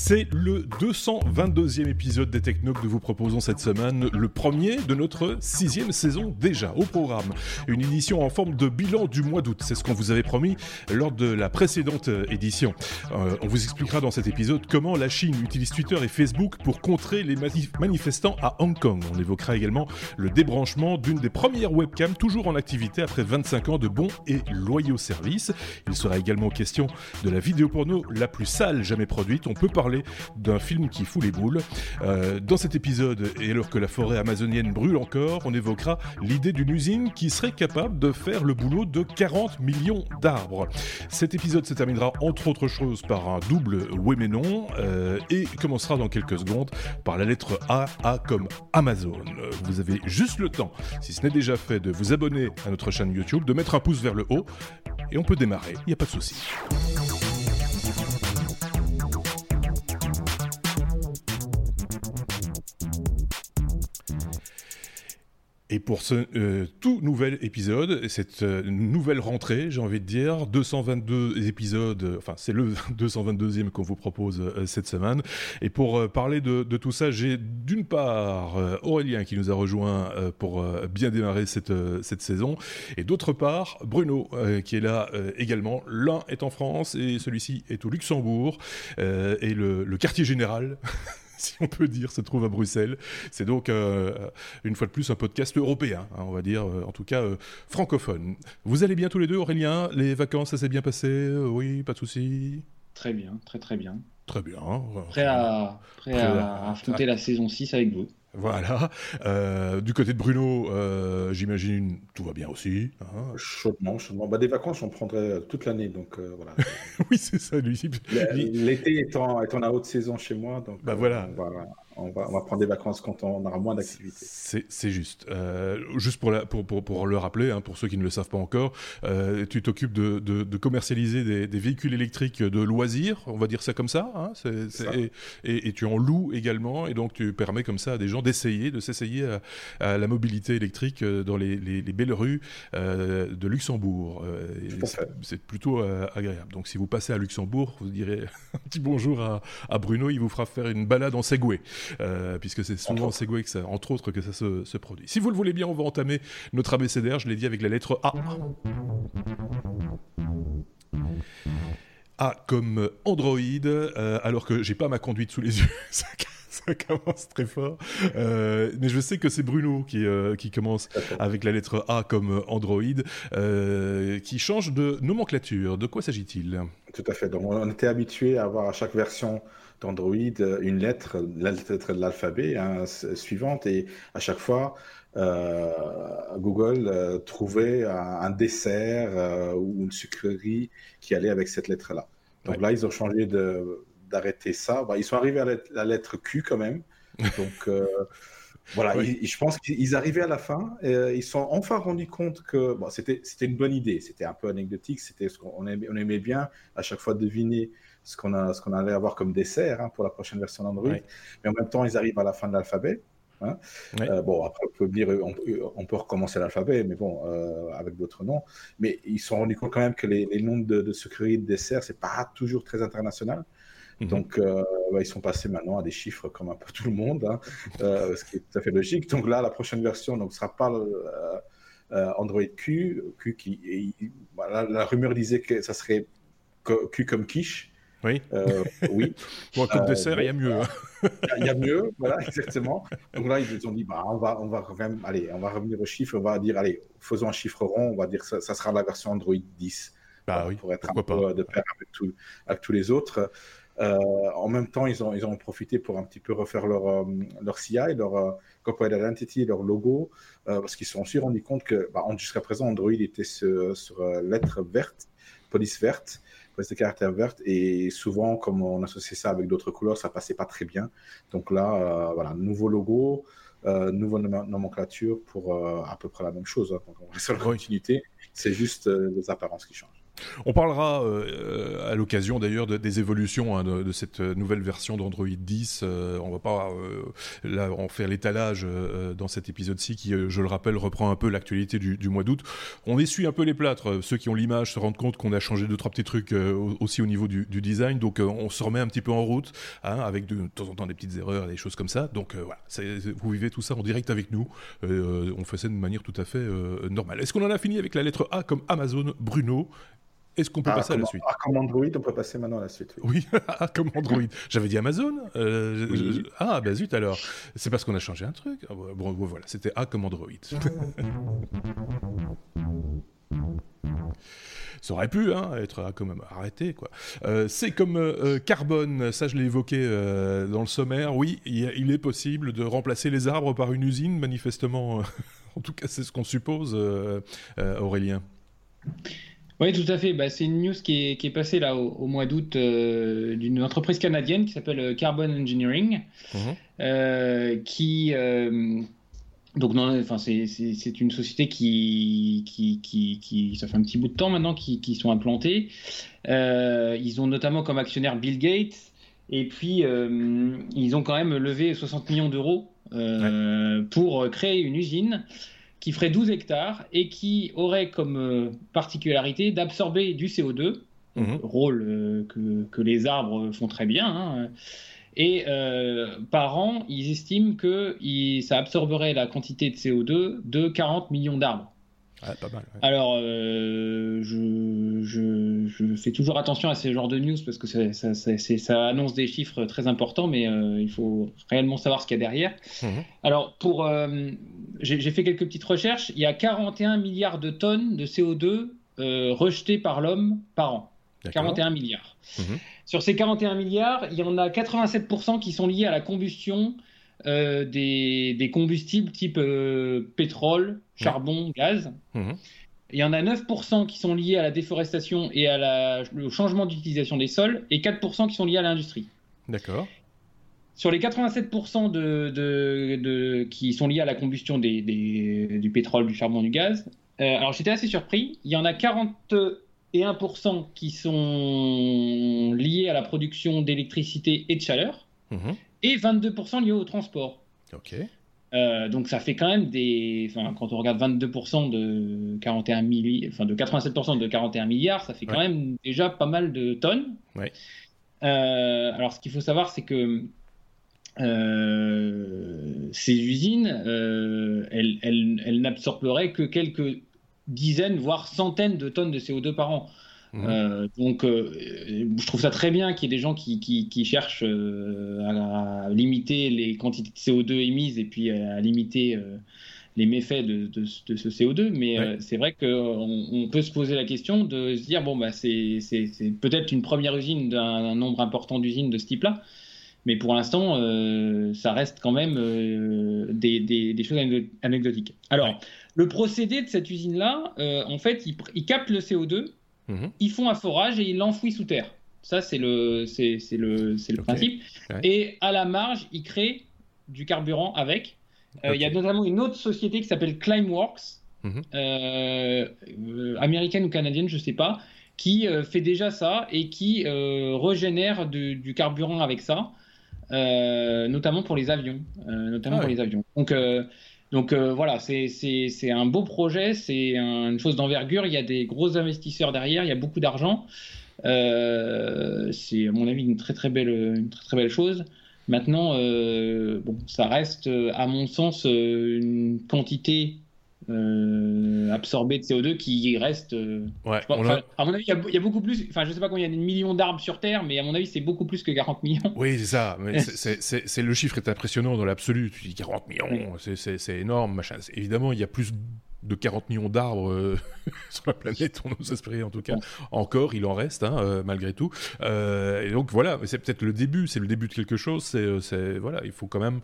C'est le 222e épisode des Techno que nous vous proposons cette semaine, le premier de notre sixième saison déjà au programme. Une édition en forme de bilan du mois d'août, c'est ce qu'on vous avait promis lors de la précédente édition. Euh, on vous expliquera dans cet épisode comment la Chine utilise Twitter et Facebook pour contrer les manifestants à Hong Kong. On évoquera également le débranchement d'une des premières webcams toujours en activité après 25 ans de bons et loyaux services. Il sera également question de la vidéo porno la plus sale jamais produite. On peut parler d'un film qui fout les boules. Euh, dans cet épisode, et alors que la forêt amazonienne brûle encore, on évoquera l'idée d'une usine qui serait capable de faire le boulot de 40 millions d'arbres. Cet épisode se terminera entre autres choses par un double oui mais non euh, et commencera dans quelques secondes par la lettre A, A comme Amazon. Vous avez juste le temps, si ce n'est déjà fait, de vous abonner à notre chaîne YouTube, de mettre un pouce vers le haut et on peut démarrer, il n'y a pas de souci. Et pour ce euh, tout nouvel épisode, cette euh, nouvelle rentrée, j'ai envie de dire, 222 épisodes, enfin c'est le 222e qu'on vous propose euh, cette semaine. Et pour parler de, de, tout ça, j'ai d'une part Aurélien qui nous a rejoint pour bien démarrer cette, cette saison, et d'autre part Bruno qui est là également. L'un est en France et celui-ci est au Luxembourg, et le, le quartier général si on peut dire, se trouve à Bruxelles. C'est donc, euh, une fois de plus, un podcast européen, hein, on va dire, euh, en tout cas euh, francophone. Vous allez bien tous les deux, Aurélien? Les vacances, ça s'est bien passé? Oui, pas de souci Très bien, très très bien. Très bien. Prêt à, prêt, à, affronter la saison 6 avec vous. Voilà. Euh, du côté de Bruno, euh, j'imagine tout va bien aussi. Hein. chaudement, chaudement. Bah, des vacances, on prendrait toute l'année, donc euh, voilà. oui, c'est ça, lui. L'été étant, étant la haute saison chez moi, donc bah, voilà on va, prendre des vacances quand on aura moins d'activité. C'est juste. Euh, juste pour, pour, le rappeler, hein, pour ceux qui ne le savent pas encore, euh, tu t'occupes de, commercialiser des, véhicules électriques de loisirs, on va dire ça comme ça. Hein, et, tu en loues également, et donc tu permets comme ça à des gens d'essayer, de s'essayer à, la mobilité électrique euh, dans les, belles rues de Luxembourg. C'est plutôt agréable. Donc si vous passez à Luxembourg, vous direz un petit bonjour à, à Bruno, il vous fera faire une balade en Segway. Euh, puisque c'est souvent en Segway, que ça, entre autres, que ça se, produit. Si vous le voulez bien, on va entamer notre abécédaire, je l'ai dit avec la lettre A. A comme Android, euh, alors que j'ai pas ma conduite sous les yeux. ça commence très fort. Euh, mais je sais que c'est Bruno qui, qui commence avec la lettre A comme Android, qui change de nomenclature. De quoi s'agit-il? Tout à fait. Donc on était habitué à avoir à chaque version d'Android une lettre, la lettre de l'alphabet hein, suivante, et à chaque fois, euh, Google euh, trouvait un, dessert euh, ou une sucrerie qui allait avec cette lettre-là. Donc là, ils ont changé d'arrêter ça. Bah, ils sont arrivés à la, lettre Q quand même. Donc voilà, je pense qu'ils arrivaient à la fin et ils sont enfin rendus compte que bon, c'était une bonne idée. C'était un peu anecdotique. C'était ce qu'on aimait, on aimait bien à chaque fois deviner ce qu'on a, ce qu'on allait avoir comme dessert hein, pour la prochaine version d'Android. Mais en même temps, ils arrivent à la fin de l'alphabet. Hein. Euh, bon, après, on peut dire, on, peut recommencer l'alphabet, mais bon, euh, avec d'autres noms. Mais ils se sont rendus compte quand même que les, noms de, de sucreries de dessert, c'est pas toujours très international. Mhm. Donc, euh, bah, ils sont passés maintenant à des chiffres comme un peu tout le monde, hein, ce qui est tout à fait logique. Donc là, la prochaine version ne sera pas Android Q, Q qui, la rumeur disait que ça serait Q comme quiche. Oui. Euh, oui. Pour un coup de dessert, il y a mieux. Hein. Il y a mieux, voilà, exactement. Donc là, ils ont dit, bah, on va, on va allez, on va revenir au chiffre, on va dire, allez, faisons un chiffre rond, on va dire, ça, ça sera la version Android 10. Bah, oui, pour être un peu de pair avec, avec, tous les autres. Euh, en même temps, ils ont, ils ont profité pour un petit peu refaire leur, euh, leur CI, leur euh, corporate identity, leur logo, parce qu'ils se sont aussi rendus compte que bah, jusqu'à présent, Android était sur, sur lettre verte, police verte, des caractères vertes et souvent comme on associait ça avec d'autres couleurs ça passait pas très bien. Donc là euh, voilà nouveau logo euh, nouvelle nomenclature pour euh, à peu près la même chose hein. donc on reste sur la continuité. C'est juste les apparences qui changent On parlera euh, à l'occasion d'ailleurs des évolutions hein, de, cette nouvelle version d'Android 10. Euh, on va pas euh, en faire l'étalage dans cet épisode-ci qui, je le rappelle, reprend un peu l'actualité du, mois d'août. On essuie un peu les plâtres. Ceux qui ont l'image se rendent compte qu'on a changé deux trois petits trucs aussi au niveau du, design. Donc on se remet un petit peu en route hein, avec de, temps en temps des petites erreurs, des choses comme ça. Donc voilà, vous vivez tout ça en direct avec nous. on fait ça de manière tout à fait normale. Est-ce qu'on en a fini avec la lettre A comme Amazon Bruno est-ce qu'on peut ah, passer à la suite Ah, comme Android, on peut passer maintenant à la suite. Oui, ah, comme Android. J'avais dit Amazon euh, Ah, bah zut alors. C'est parce qu'on a changé un truc. Ah, bon, voilà, c'était A comme Android. Ça aurait pu hein, être arrêté quoi. Euh, c'est comme euh, carbone, ça je l'ai évoqué dans le sommaire. Oui, il, est possible de remplacer les arbres par une usine, manifestement. en tout cas, c'est ce qu'on suppose, Aurélien. Oui, tout à fait. Bah, c'est une news qui est, qui est passée là au, mois d'août euh, d'une entreprise canadienne qui s'appelle euh, Carbon Engineering, mhm. euh, qui donc enfin c'est une société qui, qui, qui, qui, ça fait un petit bout de temps maintenant qui, qui sont implantés. ils ont notamment comme actionnaire Bill Gates et puis ils ont quand même levé 60 millions d'euros pour créer une usine qui ferait 12 hectares et qui aurait comme euh, particularité d'absorber du CO2, mhm. rôle euh, que, que, les arbres font très bien. Hein. Et euh, par an, ils estiment que ça absorberait la quantité de CO2 de 40 millions d'arbres. Pas mal, Alors, je, je, je, fais toujours attention à ces genres de news parce que ça, ça, ça annonce des chiffres très importants, mais il faut réellement savoir ce qu'il y a derrière. Mhm. Alors, pour j'ai fait quelques petites recherches. Il y a 41 milliards de tonnes de CO2 euh, rejetées par l'homme par an. 41 milliards. Mhm. Sur ces 41 milliards, il y en a 87% qui sont liés à la combustion euh, des, combustibles type euh, pétrole, charbon, gaz. Mhm. Il y en a 9% qui sont liés à la déforestation et à la, au changement d'utilisation des sols, et 4% qui sont liés à l'industrie. D'accord. Sur les 87% de, de, qui sont liés à la combustion des, du pétrole, du charbon, du gaz, euh, alors j'étais assez surpris. Il y en a 41% qui sont liés à la production d'électricité et de chaleur, mhm. et 22% liés au transport. Ok. Euh, donc ça fait quand même des, enfin, quand on regarde 22% de 41 milliards, enfin de 87% de 41 milliards, ça fait quand même déjà pas mal de tonnes. Ouais. Euh, alors ce qu'il faut savoir, c'est que euh, ces usines, euh, elles, n'absorberaient que quelques dizaines, voire centaines de tonnes de CO2 par an. Mmh. Euh, donc, je trouve ça très bien qu'il y ait des gens qui, cherchent à, limiter les quantités de CO2 émises et puis à limiter les méfaits de, ce CO2. Mais c'est vrai qu'on on peut se poser la question de se dire bon, bah, c'est peut-être une première usine d'un nombre important d'usines de ce type-là. Mais pour l'instant, euh, ça reste quand même euh, des, choses anecdotiques. Alors, le procédé de cette usine-là, euh, en fait, ils, captent le CO2, mhm. ils font un forage et ils l'enfouissent sous terre. Ça, c'est le, c'est, le, le principe. Et à la marge, ils créent du carburant avec. Il y a notamment une autre société qui s'appelle Climeworks, mhm. américaine ou canadienne, je ne sais pas, qui fait déjà ça et qui régénère du carburant avec ça. Euh, notamment pour les avions, euh, notamment ah pour les avions. Donc euh, donc voilà, c'est un beau projet, c'est une chose d'envergure. Il y a des gros investisseurs derrière, il y a beaucoup d'argent. c'est à mon avis une très très belle, une très, très belle chose. Maintenant, bon, ça reste à mon sens une quantité euh, absorbé de CO2 qui reste. Euh, ouais, À mon avis, il y, a beaucoup plus. Enfin, je sais pas combien il y a des millions d'arbres sur Terre, mais à mon avis, c'est beaucoup plus que 40 millions. Oui, c'est ça. Mais c'est le chiffre est impressionnant dans l'absolu. Tu dis 40 millions, c'est énorme, machin. Évidemment, il y a plus de 40 millions d'arbres euh, sur la planète, on nous espérait en tout cas. Encore, il en reste, hein, malgré tout. et donc voilà, c'est peut-être le début, c'est le début de quelque chose. C'est voilà, il faut quand même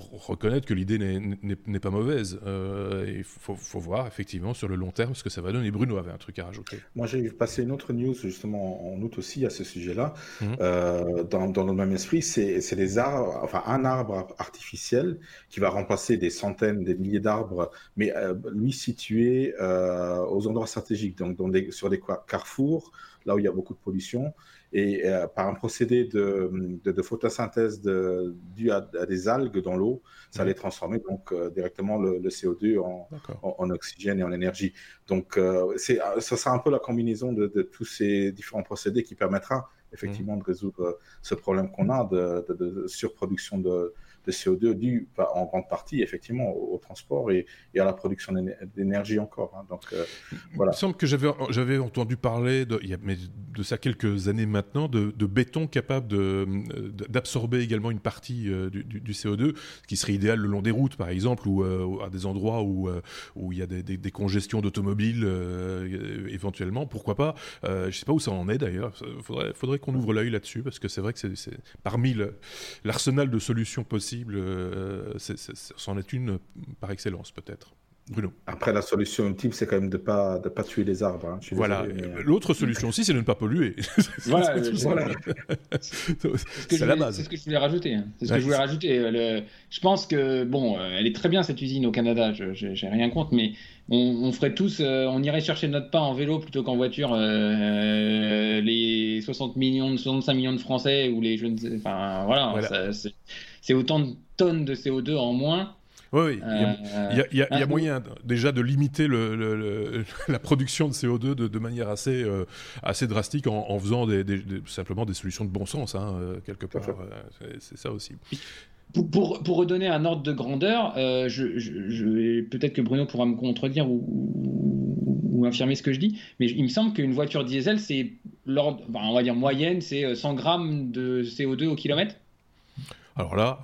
faut reconnaître que l'idée n'est pas mauvaise. il faut, faut, voir effectivement sur le long terme ce que ça va donner. Bruno avait un truc à rajouter. Moi, j'ai passé une autre news justement en août aussi à ce sujet-là. Mhm. dans, dans, le même esprit, c'est des arbres, enfin un arbre artificiel qui va remplacer des centaines, des milliers d'arbres, mais lui situé aux endroits stratégiques, donc dans sur des carrefours, là où il y a beaucoup de pollution, et euh, par un procédé de, de, photosynthèse de, dû à, des algues dans l'eau, ça allait transformer donc euh, directement le, CO2 en, en, oxygène et en énergie. Donc, euh, c'est, ça sera un peu la combinaison de, tous ces différents procédés qui permettra effectivement mmh. de résoudre ce problème qu'on a de surproduction de, de CO2 dû en grande partie effectivement au, transport et, à la production d'énergie encore. Hein. Donc euh, voilà. Il me semble que j'avais j'avais entendu parler de, il y a, mais de ça quelques années maintenant de, béton capable d'absorber également une partie euh, du, CO2, ce qui serait idéal le long des routes par exemple ou euh, à des endroits où où il y a des, congestions d'automobiles éventuellement. Pourquoi pas Je sais pas où ça en est d'ailleurs. Faudrait faudrait qu'on ouvre l'œil là-dessus parce que c'est vrai que c'est parmi l'arsenal de solutions possibles euh, c'en est une par excellence peut-être. Bruno. Après, la solution ultime, c'est quand même de ne pas, de pas tuer les arbres. Hein. Voilà. Euh, l'autre solution aussi, c'est de ne pas polluer. voilà. c'est la base. C'est ce que je voulais rajouter. Hein. C'est ce que je voulais rajouter. Je pense que, bon, euh, elle est très bien cette usine au Canada, je n'ai rien contre, mais on, ferait tous, on irait chercher notre pain en vélo plutôt qu'en voiture. les 60 millions, 65 millions de Français ou les jeunes. Enfin, voilà. voilà c'est autant de tonnes de CO2 en moins. Oui, il y a, moyen déjà de limiter le, la production de CO2 de, manière assez, euh, assez drastique en, faisant des, simplement des solutions de bon sens, hein, euh, quelque part. Euh, c'est ça aussi. Pour, pour, redonner un ordre de grandeur, je, je, peut-être que Bruno pourra me contredire ou, ou, infirmer ce que je dis, mais il me semble qu'une voiture diesel, c'est l'ordre, on va dire moyenne, c'est 100 grammes de CO2 au kilomètre. Alors là,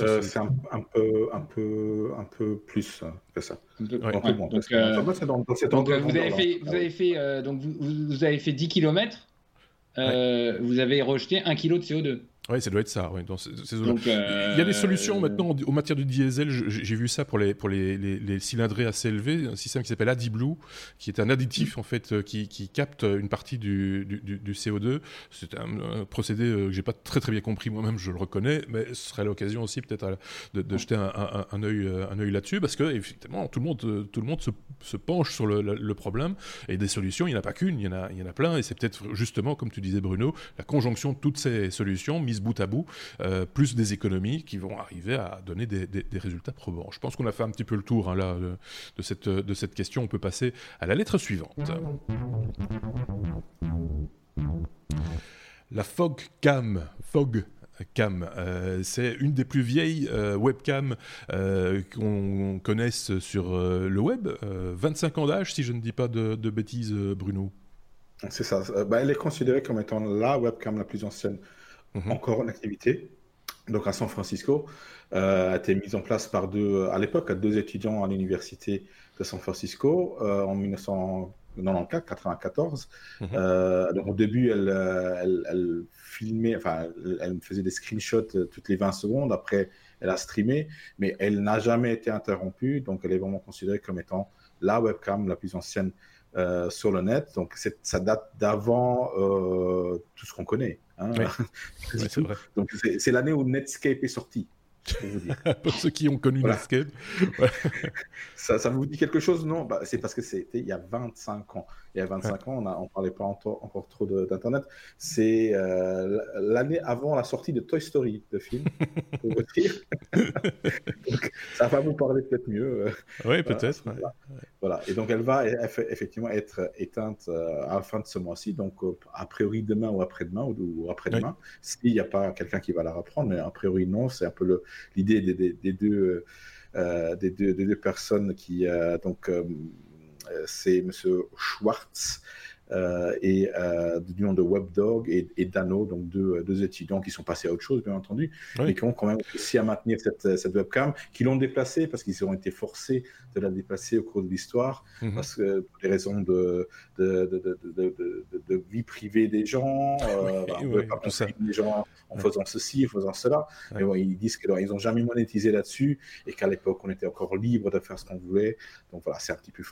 euh, c'est un, peu, un, peu, un peu plus que ça. Donc, vous avez fait, vous avez fait, euh, donc vous, vous, avez fait 10 km, euh, vous avez rejeté 1 kg de CO2. Oui, ça doit être ça. Dans ces, Il y a des solutions maintenant en matière de diesel. J'ai vu ça pour les, pour les, les, cylindrées assez élevées, un système qui s'appelle AdiBlue, qui est un additif en fait euh, qui, qui capte une partie du, du, du CO2. C'est un, procédé euh, que j'ai pas très très bien compris moi-même, je le reconnais, mais ce serait l'occasion aussi peut-être de, de, jeter un, un, un, œil, euh, un œil là-dessus, parce que effectivement tout le monde, tout le monde se, se penche sur le, le, problème et des solutions, il n'y en a pas qu'une, il y en a, il y en a plein, et c'est peut-être justement, comme tu disais Bruno, la conjonction de toutes ces solutions mises bout à bout, euh, plus des économies qui vont arriver à donner des, résultats probants. Je pense qu'on a fait un petit peu le tour hein, là, de, cette, de cette question. On peut passer à la lettre suivante. La Fog Cam. Fog Cam. Euh, c'est une des plus vieilles euh, webcams qu'on connaisse sur le web. 25 ans d'âge, si je ne dis pas de, bêtises, Bruno. C'est ça. Bah, elle est considérée comme étant la webcam la plus ancienne Mhm. encore en activité, donc à San Francisco, euh, a été mise en place par deux, à l'époque, à deux étudiants à l'université de San Francisco euh, en 1994, 94. Mhm. Euh, donc au début, elle, elle, filmait, enfin, elle, faisait des screenshots toutes les 20 secondes. Après, elle a streamé, mais elle n'a jamais été interrompue. Donc, elle est vraiment considérée comme étant la webcam la plus ancienne sur le net. Donc, ça date d'avant tout ce qu'on connaît. Hein. Donc c'est l'année où Netscape est sorti. Pour ceux qui ont connu Netscape. ça, ça, vous dit quelque chose? Non bah, C'est parce que c'était il y a 25 ans. Il y a 25 ans, on ne parlait pas encore, encore trop d'Internet. C'est euh, l'année avant la sortie de Toy Story, le film, pour vous dire. ça va vous parler peut-être mieux. Euh, oui, peut-être. Voilà. Et donc, elle va effectivement être éteinte euh, à la fin de ce mois-ci, donc a priori demain ou après-demain, ou, après-demain, s'il n'y a pas quelqu'un qui va la reprendre, mais a priori non, c'est un peu l'idée des, des, deux, des, deux, des, deux, personnes qui, donc, c'est M. Schwartz euh, et euh, du nom de WebDog et, et, Dano, donc deux, deux, étudiants qui sont passés à autre chose, bien entendu, mais qui ont quand même réussi à maintenir cette, cette webcam, qui l'ont déplacée parce qu'ils ont été forcés de la déplacer au cours de l'histoire, mhm. parce que pour des raisons de, de, de, de vie privée des gens, euh, oui, pas tout ça. des gens en faisant ceci, en faisant cela. Mais bon, ils disent qu'ils n'ont jamais monétisé là-dessus et qu'à l'époque, on était encore libre de faire ce qu'on voulait. Donc voilà, c'est un petit peu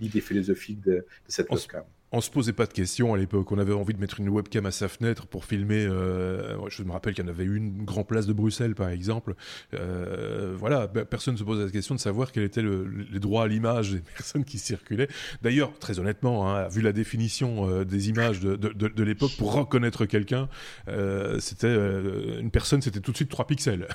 l'idée philosophique de, cette webcam on se posait pas de questions à l'époque. On avait envie de mettre une webcam à sa fenêtre pour filmer. Euh, je me rappelle qu'il y en avait une grande place de Bruxelles, par exemple. Euh, voilà, ben, personne ne se posait la question de savoir quels étaient les droits à l'image des personnes qui circulaient. D'ailleurs, très honnêtement, hein, vu la définition euh, des images de, l'époque, pour reconnaître quelqu'un, c'était une personne, c'était tout de suite 3 pixels.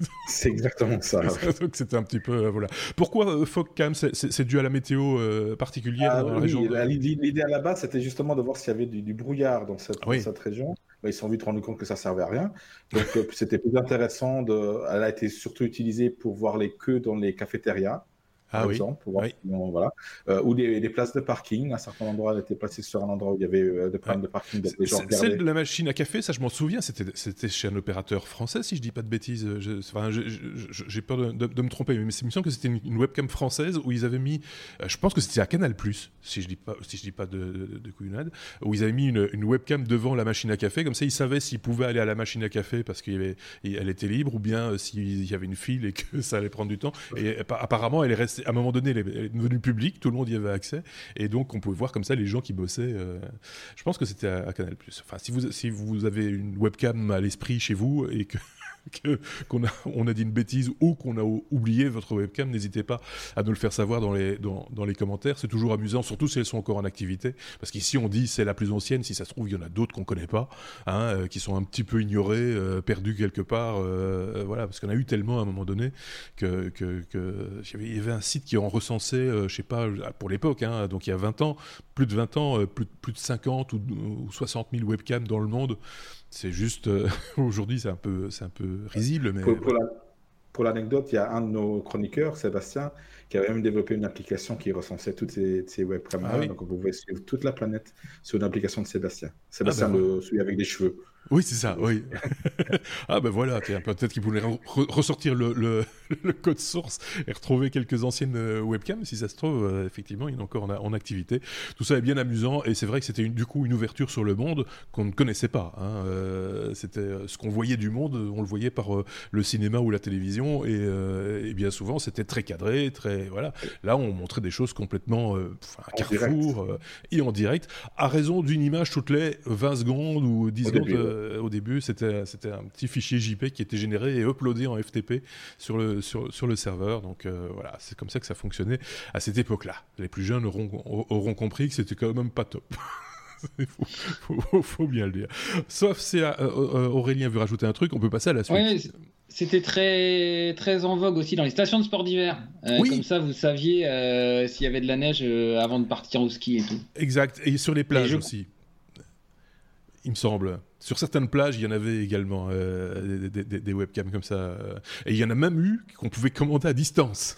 C'est exactement ça. Donc c'était un petit peu voilà. Pourquoi Fogcam C'est dû à la météo particulière ah dans la région. L'idée à la base, c'était justement de voir s'il y avait du, brouillard dans cette, cette région. ils se sont vite rendus compte que ça servait à rien. Donc, euh, c'était plus intéressant. De... Elle a été surtout utilisée pour voir les queues dans les cafétérias ah, oui. exemple, voilà. Euh, ou des, places de parking. À certains endroits, elle était placée sur un endroit où il y avait euh, des problèmes de parking. Des gens Celle de la machine à café, ça je m'en souviens, c'était chez un opérateur français, si je dis pas de bêtises. J'ai peur de, me tromper, mais il me semble que c'était une, webcam française où ils avaient mis, euh, je pense que c'était à Canal+, si je dis pas, si je dis pas de, de, couillonnade, où ils avaient mis une, une, webcam devant la machine à café, comme ça ils savaient s'ils pouvaient aller à la machine à café parce qu'elle était libre, ou bien s'il y avait une file et que ça allait prendre du temps. Et apparemment, elle est restée à un moment donné, elle est devenue publique, tout le monde y avait accès, et donc on pouvait voir comme ça les gens qui bossaient. Euh, je pense que c'était à, Canal+. Enfin, si vous, si vous avez une webcam à l'esprit chez vous et que qu'on a, on a dit une bêtise ou qu'on a oublié votre webcam, n'hésitez pas à nous le faire savoir dans les, commentaires. C'est toujours amusant, surtout si elles sont encore en activité. Parce qu'ici, on dit c'est la plus ancienne. Si ça se trouve, il y en a d'autres qu'on connaît pas, hein, euh, qui sont un petit peu ignorées, euh, perdues quelque part. Euh, voilà, parce qu'on a eu tellement à un moment donné que, y avait un site qui en recensait, je sais pas, pour l'époque, hein, donc il y a 20 ans, plus de 20 ans, plus, plus de 50 ou, ou 60 000 webcams dans le monde. C'est juste, euh, aujourd'hui, c'est un, peu, un peu risible. Mais... Pour, l'anecdote, il y a un de nos chroniqueurs, Sébastien, qui avait même développé une application qui recensait toutes ces, ces webcams. Ah donc, vous pouvez suivre toute la planète sur une application de Sébastien. Sébastien, ah ben celui avec des cheveux. Oui, c'est ça, oui. ah ben voilà, peut-être qu'ils voulaient ressortir le, le, code source et retrouver quelques anciennes euh, webcams, si ça se trouve, euh, effectivement, il est encore en, activité. Tout ça est bien amusant et c'est vrai que c'était du coup une ouverture sur le monde qu'on ne connaissait pas. Hein. Euh, c'était ce qu'on voyait du monde, on le voyait par le cinéma ou la télévision et, bien souvent c'était très cadré, très voilà. Là, on montrait des choses complètement à carrefour et en direct, à raison d'une image toutes les 20 secondes ou 10 secondes. Euh, au début, c'était un petit fichier JPEG qui était généré et uploadé en FTP sur le, sur, sur le serveur. Donc euh, voilà, c'est comme ça que ça fonctionnait à cette époque-là. Les plus jeunes auront, auront compris que c'était quand même pas top. Il faut, bien le dire. Sauf si euh, Aurélien veut rajouter un truc, on peut passer à la suite. c'était très, très en vogue aussi dans les stations de sport d'hiver. Comme ça, vous saviez s'il y avait de la neige avant de partir au ski et tout. Exact. Et sur les plages aussi il me semble. Sur certaines plages, il y en avait également euh, des, webcams comme ça. et il y en a même eu qu'on pouvait commander à distance.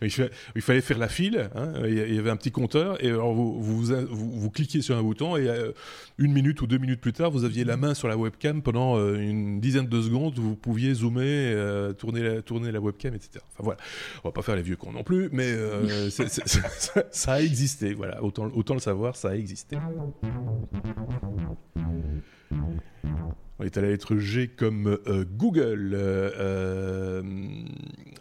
Il, fallait faire la file, hein, il y avait un petit compteur, et alors vous, vous, vous, cliquiez sur un bouton, et euh, une minute ou deux minutes plus tard, vous aviez la main sur la webcam pendant euh, une dizaine de secondes, vous pouviez zoomer, euh, tourner, la, tourner la webcam, etc. Enfin voilà, on va pas faire les vieux cons non plus, mais ça, a existé, voilà, autant, autant le savoir, ça a existé. On est à la lettre G comme euh, Google. Euh, euh,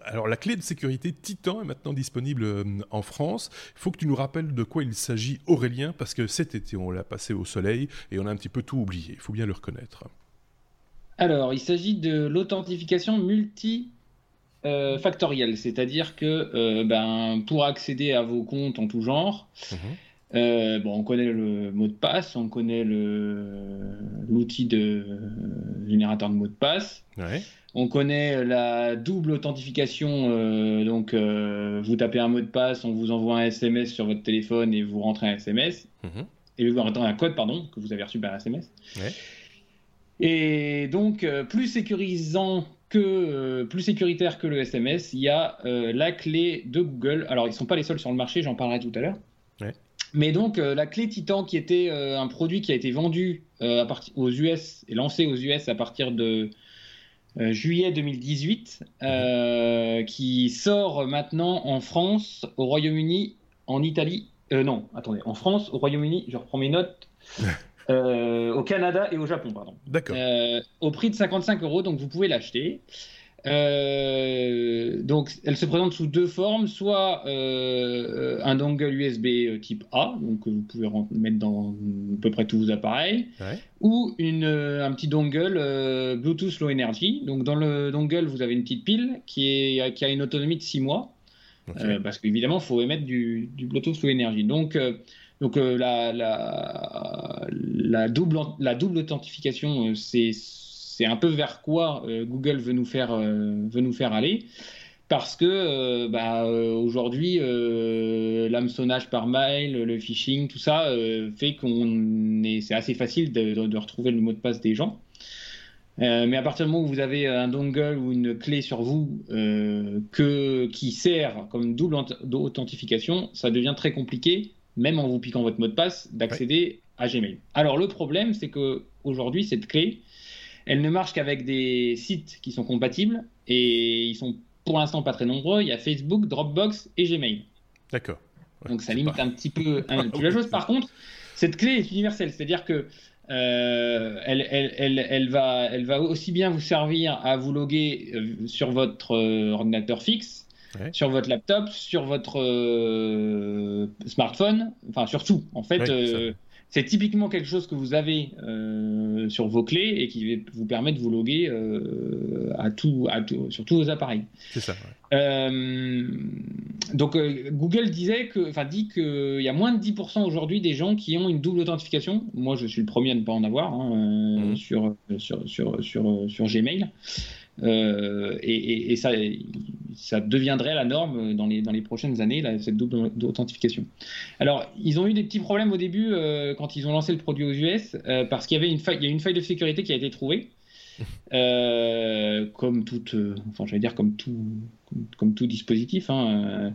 alors la clé de sécurité Titan est maintenant disponible en France. Il faut que tu nous rappelles de quoi il s'agit Aurélien, parce que cet été on l'a passé au soleil et on a un petit peu tout oublié. Il faut bien le reconnaître. Alors il s'agit de l'authentification multi factorielle, c'est-à-dire que ben, pour accéder à vos comptes en tout genre, mhm. Euh, bon, on connaît le mot de passe, on connaît l'outil de générateur de mot de passe. On connaît la double authentification. Euh, donc, euh, vous tapez un mot de passe, on vous envoie un SMS sur votre téléphone et vous rentrez un SMS. Mhm. Et vous rentrez un code, pardon, que vous avez reçu par SMS. Et donc, plus sécurisant que, plus sécuritaire que le SMS, il y a la clé de Google. Alors, ils ne sont pas les seuls sur le marché, j'en parlerai tout à l'heure. Mais donc, la clé Titan, qui était un produit qui a été vendu à aux US et lancé aux US à partir de juillet 2018, qui sort maintenant en France, au Royaume-Uni, en Italie. non, attendez, en France, au Royaume-Uni, je reprends mes notes. Euh, au Canada et au Japon, pardon. D'accord. Euh, au prix de 55 euros, donc vous pouvez l'acheter. Euh, donc, elle se présente sous deux formes, soit un dongle USB type A, donc vous pouvez mettre dans à peu près tous vos appareils, ou une, un petit dongle Bluetooth Low Energy. Donc, dans le dongle, vous avez une petite pile qui, est, qui a une autonomie de 6 mois, parce qu'évidemment, il faut émettre du, du, Bluetooth Low Energy. Donc, donc euh, la, la, double, la double authentification, euh, c'est un peu vers quoi euh, Google veut nous faire, veut nous faire aller parce que bah, aujourd'hui, l'hameçonnage par mail, le phishing, tout ça fait qu'on est, c'est assez facile de, retrouver le mot de passe des gens. mais à partir du moment où vous avez un dongle ou une clé sur vous que, qui sert comme double authentification, ça devient très compliqué même en vous piquant votre mot de passe, d'accéder à Gmail. Alors le problème, c'est que aujourd'hui, cette clé, elle ne marche qu'avec des sites qui sont compatibles et ils sont pour l'instant pas très nombreux. Il y a Facebook, Dropbox et Gmail. D'accord. Donc ça limite un petit peu, la chose. Par contre, cette clé est universelle, c'est-à-dire que euh, elle, elle, elle, va, elle va aussi bien vous servir à vous loguer euh, sur votre euh, ordinateur fixe sur votre laptop, sur votre euh, smartphone, enfin sur tout. En fait, c'est typiquement quelque chose que vous avez euh, sur vos clés et qui vous permet de vous loguer à tout, à tout, sur tous vos appareils. C'est ça. donc Google disait que, enfin dit qu'il y a moins de 10% aujourd'hui des gens qui ont une double authentification. Moi, je suis le premier à ne pas en avoir hein, mmh. sur, sur, sur, sur, sur Gmail. Euh, et, ça, ça, deviendrait la norme dans les, dans les prochaines années, cette double authentification. Alors, ils ont eu des petits problèmes au début euh, quand ils ont lancé le produit aux US, euh, parce qu'il y avait une faille, il y a une faille de sécurité qui a été trouvée. comme toute, enfin, j'allais dire comme tout, comme, tout dispositif, hein,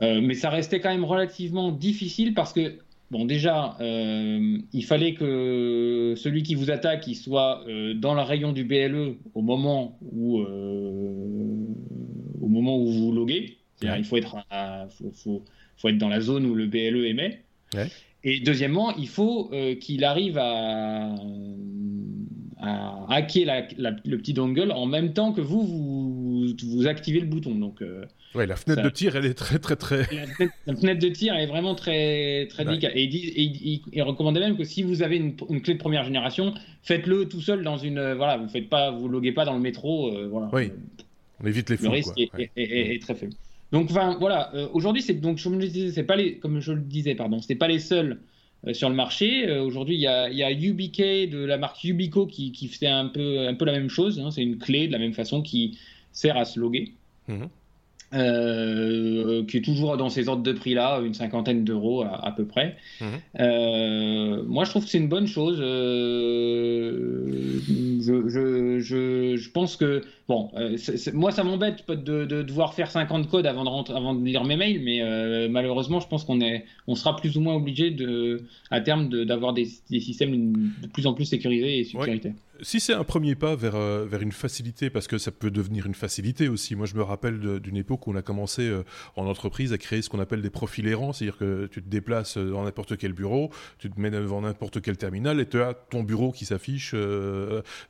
mhm. mais ça restait quand même relativement difficile parce que Bon, déjà, euh, il fallait que celui qui vous attaque, il soit euh, dans le rayon du BLE au moment où, euh, au moment où vous loguez. Il faut être, faut, faut, être dans la zone où le BLE émet. Et deuxièmement, il faut qu'il arrive à, à hacker le petit dongle en même temps que vous, vous, vous activez le bouton. Donc, Ouais, la fenêtre de tir, elle est très, très, très. La fenêtre, de tir, est vraiment très, très délicate. Et il, il, recommandait même que si vous avez une, clé de première génération, faites-le tout seul dans une. Voilà, vous faites pas, vous loguez pas dans le métro. Euh, voilà. Oui. On évite les fous. Le risque Est, très faible. Donc, enfin, voilà. Euh, aujourd'hui, c'est donc, comme je le disais, c'est pas les, comme je le disais, pardon, c'était pas les seuls euh, sur le marché. Aujourd'hui, il y a, y a, UBK de la marque Ubico qui, qui fait un peu, un peu la même chose. Hein. C'est une clé de la même façon qui sert à se loguer. Mmh. Euh, qui est toujours dans ces ordres de prix là, une cinquantaine d'euros à, peu près. Mhm. Euh, moi, je trouve que c'est une bonne chose. Euh, je, je, je, je, pense que bon, moi, ça m'embête de, de, devoir faire 50 codes avant de, avant de lire mes mails, mais malheureusement, je pense qu'on est, on sera plus ou moins obligé de, à terme d'avoir des, des, systèmes de plus en plus sécurisés et sécuritaires si c'est un premier pas vers, euh, vers une facilité, parce que ça peut devenir une facilité aussi. Moi, je me rappelle d'une époque où on a commencé euh, en entreprise à créer ce qu'on appelle des profils errants, c'est-à-dire que tu te déplaces euh, dans n'importe quel bureau, tu te mets devant n'importe quel terminal et tu as ton bureau qui s'affiche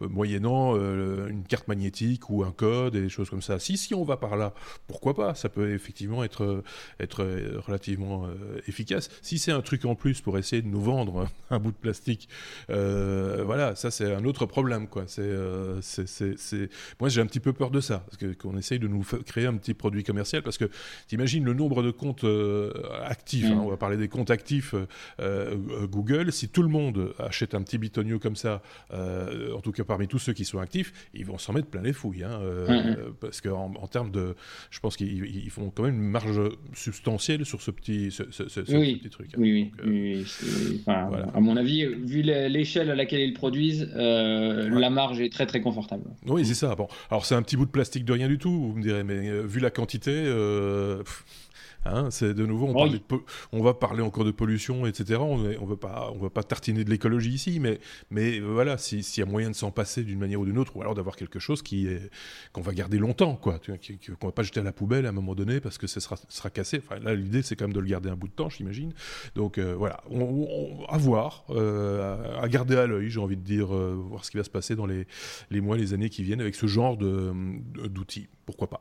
moyennant une carte magnétique ou un code et des choses comme ça. Si, si on va par là, pourquoi pas? Ça peut effectivement être, être relativement efficace. Si c'est un truc en plus pour essayer de nous vendre un bout de plastique, voilà, ça c'est un autre problème quoi. Euh, c'est, c'est, Moi, j'ai un petit peu peur de ça, parce qu'on essaye de nous créer un petit produit commercial, parce que t'imagines le nombre de comptes euh, actifs, hein, mm. on va parler des comptes actifs euh, Google, si tout le monde achète un petit bitonio comme ça, en tout cas parmi tous ceux qui sont actifs, ils vont s'en mettre plein les fouilles, hein, mm, mm. parce qu'en en, termes de... Je pense qu'ils font quand même une marge substantielle sur ce petit, ce, petit truc. Hein. Oui, oui, À mon avis, vu l'échelle à laquelle ils produisent, euh, la marge est très très confortable. Oui, c'est ça. Bon, alors c'est un petit bout de plastique de rien du tout, vous me direz, mais euh, vu la quantité, euh, Hein, c'est de nouveau, on, va parler encore de pollution, etc. On ne va pas, on va pas tartiner de l'écologie ici, mais, mais voilà, s'il y a moyen de s'en passer d'une manière ou d'une autre, ou alors d'avoir quelque chose qui qu'on va garder longtemps, quoi, qu'on va pas jeter à la poubelle à un moment donné parce que ça sera, sera cassé. Enfin, là, l'idée, c'est quand même de le garder un bout de temps, j'imagine. Donc euh, voilà, on, à voir, euh, à garder à l'œil, j'ai envie de dire, euh, voir ce qui va se passer dans les, les mois, les années qui viennent avec ce genre d'outils. Pourquoi pas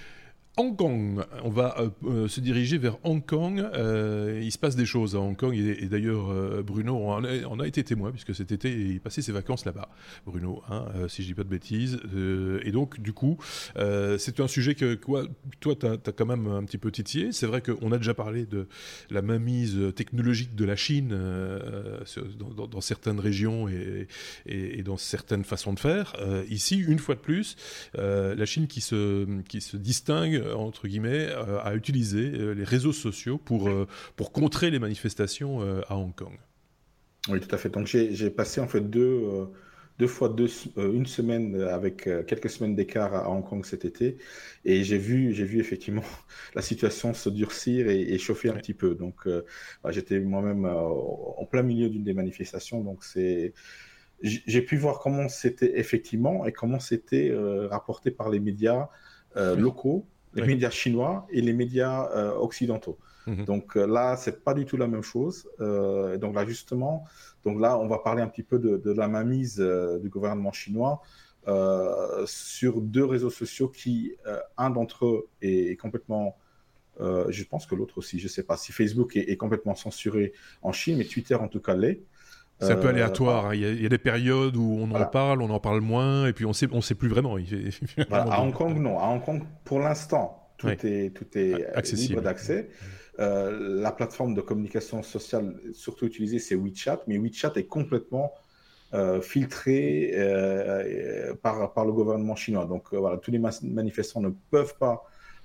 Hong Kong, on va euh, euh, se diriger vers Hong Kong. Euh, il se passe des choses à Hong Kong et, d'ailleurs Bruno on a, été témoin puisque cet été il passait ses vacances là-bas. Bruno, hein, si je dis pas de bêtises. et donc du coup, c'est un sujet que toi, tu as, quand même un petit peu titillé. C'est vrai qu'on a déjà parlé de la mainmise technologique de la Chine dans, certaines régions et, et, dans certaines façons de faire. ici, une fois de plus, la Chine qui se, qui se distingue entre guillemets, euh, à utiliser euh, les réseaux sociaux pour, euh, pour contrer les manifestations à Hong Kong. Oui, tout à fait. Donc j'ai passé en fait deux, deux fois deux, une semaine avec quelques semaines d'écart à Hong Kong cet été, et j'ai vu, j'ai vu effectivement la situation se durcir et, chauffer un petit peu. Donc j'étais moi-même en plein milieu d'une des manifestations, donc c'est j'ai pu voir comment c'était effectivement et comment c'était rapporté par les médias locaux les médias chinois et les médias euh, occidentaux. Mhm. Donc euh, là, c'est pas du tout la même chose. Euh, donc là, justement, donc là, on va parler un petit peu de, la mainmise du gouvernement chinois sur deux réseaux sociaux qui, un d'entre eux est, complètement je pense que l'autre aussi, je ne sais pas si Facebook est, complètement censuré en Chine, mais Twitter en tout cas l'est. C'est un peu aléatoire. Hein. Il, y a, des périodes où on en parle, on en parle moins, et puis on sait, on sait plus vraiment. à Hong Kong, non. À Hong Kong, pour l'instant, tout est, tout est Accessible. libre d'accès. Euh, la plateforme de communication sociale surtout utilisée, c'est WeChat, mais WeChat est complètement euh, filtré euh, par, par le gouvernement chinois. Donc voilà, tous les manifestants ne peuvent pas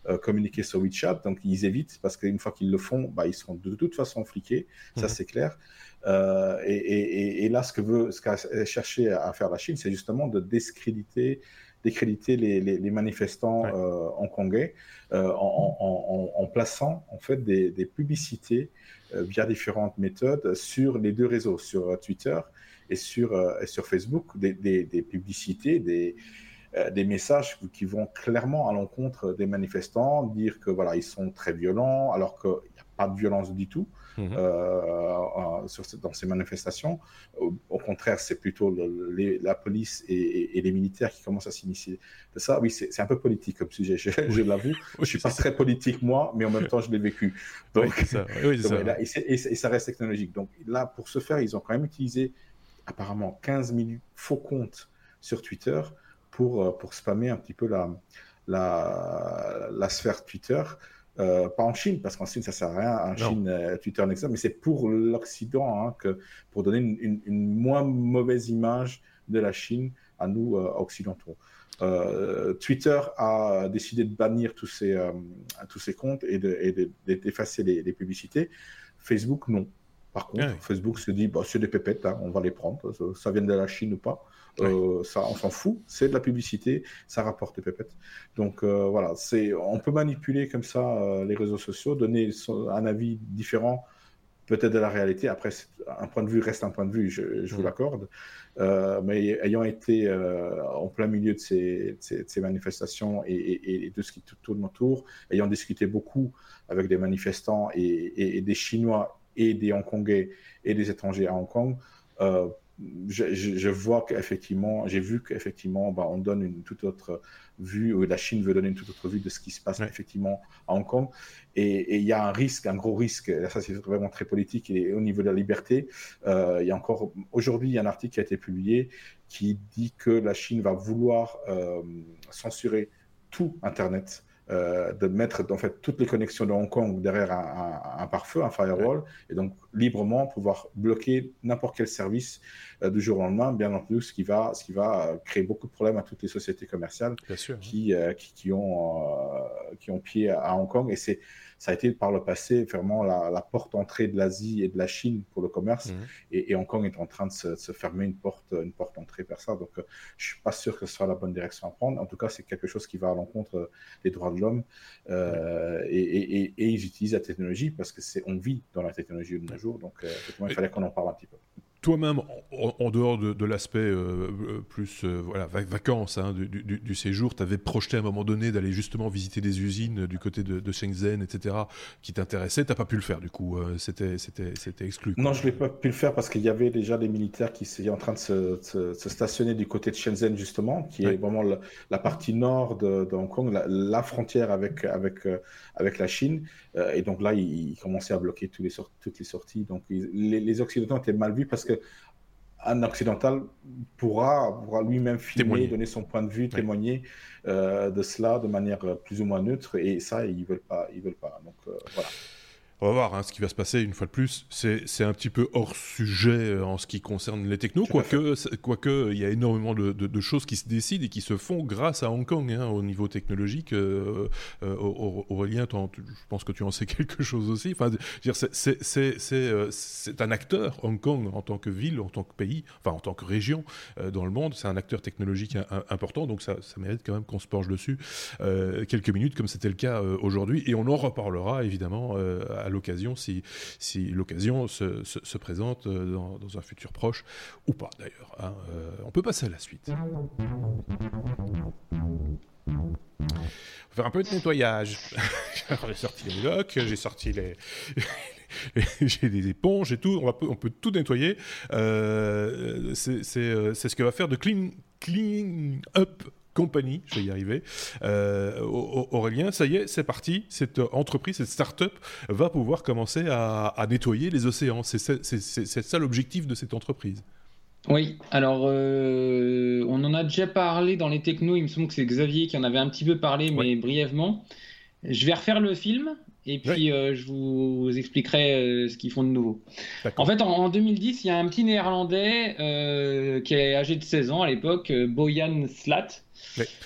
euh, communiquer sur WeChat, donc ils évitent parce qu'une fois qu'ils le font, bah, ils seront de toute façon fliqués, ça mhm. c'est clair. Euh, et, là, ce que veut, ce qu'a cherché à faire la Chine, c'est justement de discréditer, décréditer les, les, manifestants euh, hongkongais en, plaçant en fait des, publicités via différentes méthodes sur les deux réseaux, sur Twitter et sur, et sur Facebook, des, des publicités, des des messages qui vont clairement à l'encontre des manifestants, dire que voilà ils sont très violents alors qu'il n'y a pas de violence du tout mhm. euh, euh, sur, dans ces manifestations. Au, contraire, c'est plutôt la police et, les militaires qui commencent à s'initier de ça. Oui, c'est un peu politique comme sujet, je, je l'avoue. je suis pas très politique moi, mais en même temps je l'ai vécu. Donc, ça. et, ça reste technologique. Donc là, pour ce faire, ils ont quand même utilisé apparemment 15 000 faux comptes sur Twitter pour, euh, pour spammer un petit peu la, la, la sphère Twitter. Euh, pas en Chine, parce qu'en Chine, ça sert à rien. En Chine, euh, Twitter n'existe mais c'est pour l'Occident, hein, que, pour donner une, une, moins mauvaise image de la Chine à nous, occidentaux. Twitter a décidé de bannir tous ces, tous ces comptes et d'effacer de, les, les, publicités. Facebook, non. Par contre, Facebook se dit, bah, c'est des pépettes, hein, on va les prendre, ça vient de la Chine ou pas. Euh, ça, on s'en fout. C'est de la publicité, ça rapporte des pépettes. Donc euh, voilà, c'est, on peut manipuler comme ça euh, les réseaux sociaux, donner un avis différent peut-être de la réalité. Après, un point de vue reste un point de vue, je, vous mm. l'accorde. mais ayant été en plein milieu de ces, ces, manifestations et, de ce qui tourne autour, ayant discuté beaucoup avec des manifestants et, des Chinois et des Hongkongais et des étrangers à Hong Kong, je, vois qu'effectivement, j'ai vu qu'effectivement, bah, on donne une toute autre vue, ou la Chine veut donner une toute autre vue de ce qui se passe effectivement à Hong Kong. Et il y a un risque, un gros risque, ça c'est vraiment très politique, et au niveau de la liberté, euh, il y a encore, aujourd'hui, il y a un article qui a été publié qui dit que la Chine va vouloir euh, censurer tout Internet euh, de mettre en fait toutes les connexions de Hong Kong derrière un, pare-feu, un firewall, et donc librement pouvoir bloquer n'importe quel service euh, du jour au lendemain, bien entendu, ce qui va, ce qui va euh, créer beaucoup de problèmes à toutes les sociétés commerciales qui, qui, qui, ont, qui ont pied à Hong Kong. Et c'est ça a été par le passé vraiment la, porte entrée de l'Asie et de la Chine pour le commerce. Mhm. Et, Hong Kong est en train de se, fermer une porte, une porte entrée vers ça. Donc, je je suis pas sûr que ce soit la bonne direction à prendre. En tout cas, c'est quelque chose qui va à l'encontre des droits de l'homme. Euh, et, ils utilisent la technologie parce que c'est on vit dans la technologie de nos jours. Donc, euh, il fallait qu'on en parle un petit peu toi-même, en, dehors de, l'aspect euh, euh, plus euh, voilà, vacances hein, du, séjour, tu avais projeté à un moment donné d'aller justement visiter des usines du côté de, Shenzhen, etc., qui t'intéressaient. Tu n'as pas pu le faire, du coup. C'était, exclu. Non, je n'ai pas pu le faire parce qu'il y avait déjà des militaires qui étaient en train de se, stationner du côté de Shenzhen, justement, qui est vraiment la, partie nord de, Hong Kong, la, frontière avec, avec, avec la Chine. et donc là, ils, commençaient à bloquer toutes les, toutes les sorties. Donc les, les Occidentaux étaient mal vus parce que un occidental pourra, pourra lui-même filmer, donner son point de vue, témoigner euh, de cela de manière plus ou moins neutre, et ça, ils veulent pas, ils veulent pas. Donc euh, voilà on va voir hein, ce qui va se passer une fois de plus. C'est un petit peu hors sujet euh, en ce qui concerne les technos, quoique il y a énormément de, choses qui se décident et qui se font grâce à Hong Kong hein, au niveau technologique. Euh, euh, Aurélien, je pense que tu en sais quelque chose aussi. Enfin, c'est un acteur Hong Kong en tant que ville, en tant que pays, enfin en tant que région dans le monde. C'est un acteur technologique important, donc ça, ça, mérite quand même qu'on se penche dessus quelques minutes, comme c'était le cas aujourd'hui, et on en reparlera évidemment à l'occasion, si, si l'occasion se, se, présente euh, dans, dans, un futur proche, ou pas d'ailleurs. Hein. Euh, on peut passer à la suite. Faire un peu de nettoyage. j'ai sorti les blocs, j'ai sorti les... j'ai des éponges et tout, on, va, on peut tout nettoyer. Euh, c'est ce que va faire de Clean, clean Up compagnie, je vais y arriver. Euh, Aurélien, ça y est, c'est parti. Cette entreprise, cette start-up va pouvoir commencer à, nettoyer les océans. C'est ça l'objectif de cette entreprise. Oui, alors euh, on en a déjà parlé dans les technos, il me semble que c'est Xavier qui en avait un petit peu parlé, mais brièvement. Je vais refaire le film et puis euh, je vous expliquerai ce qu'ils font de nouveau. En fait, en, 2010, il y a un petit néerlandais qui est âgé de 16 ans à l'époque, Boyan Slat,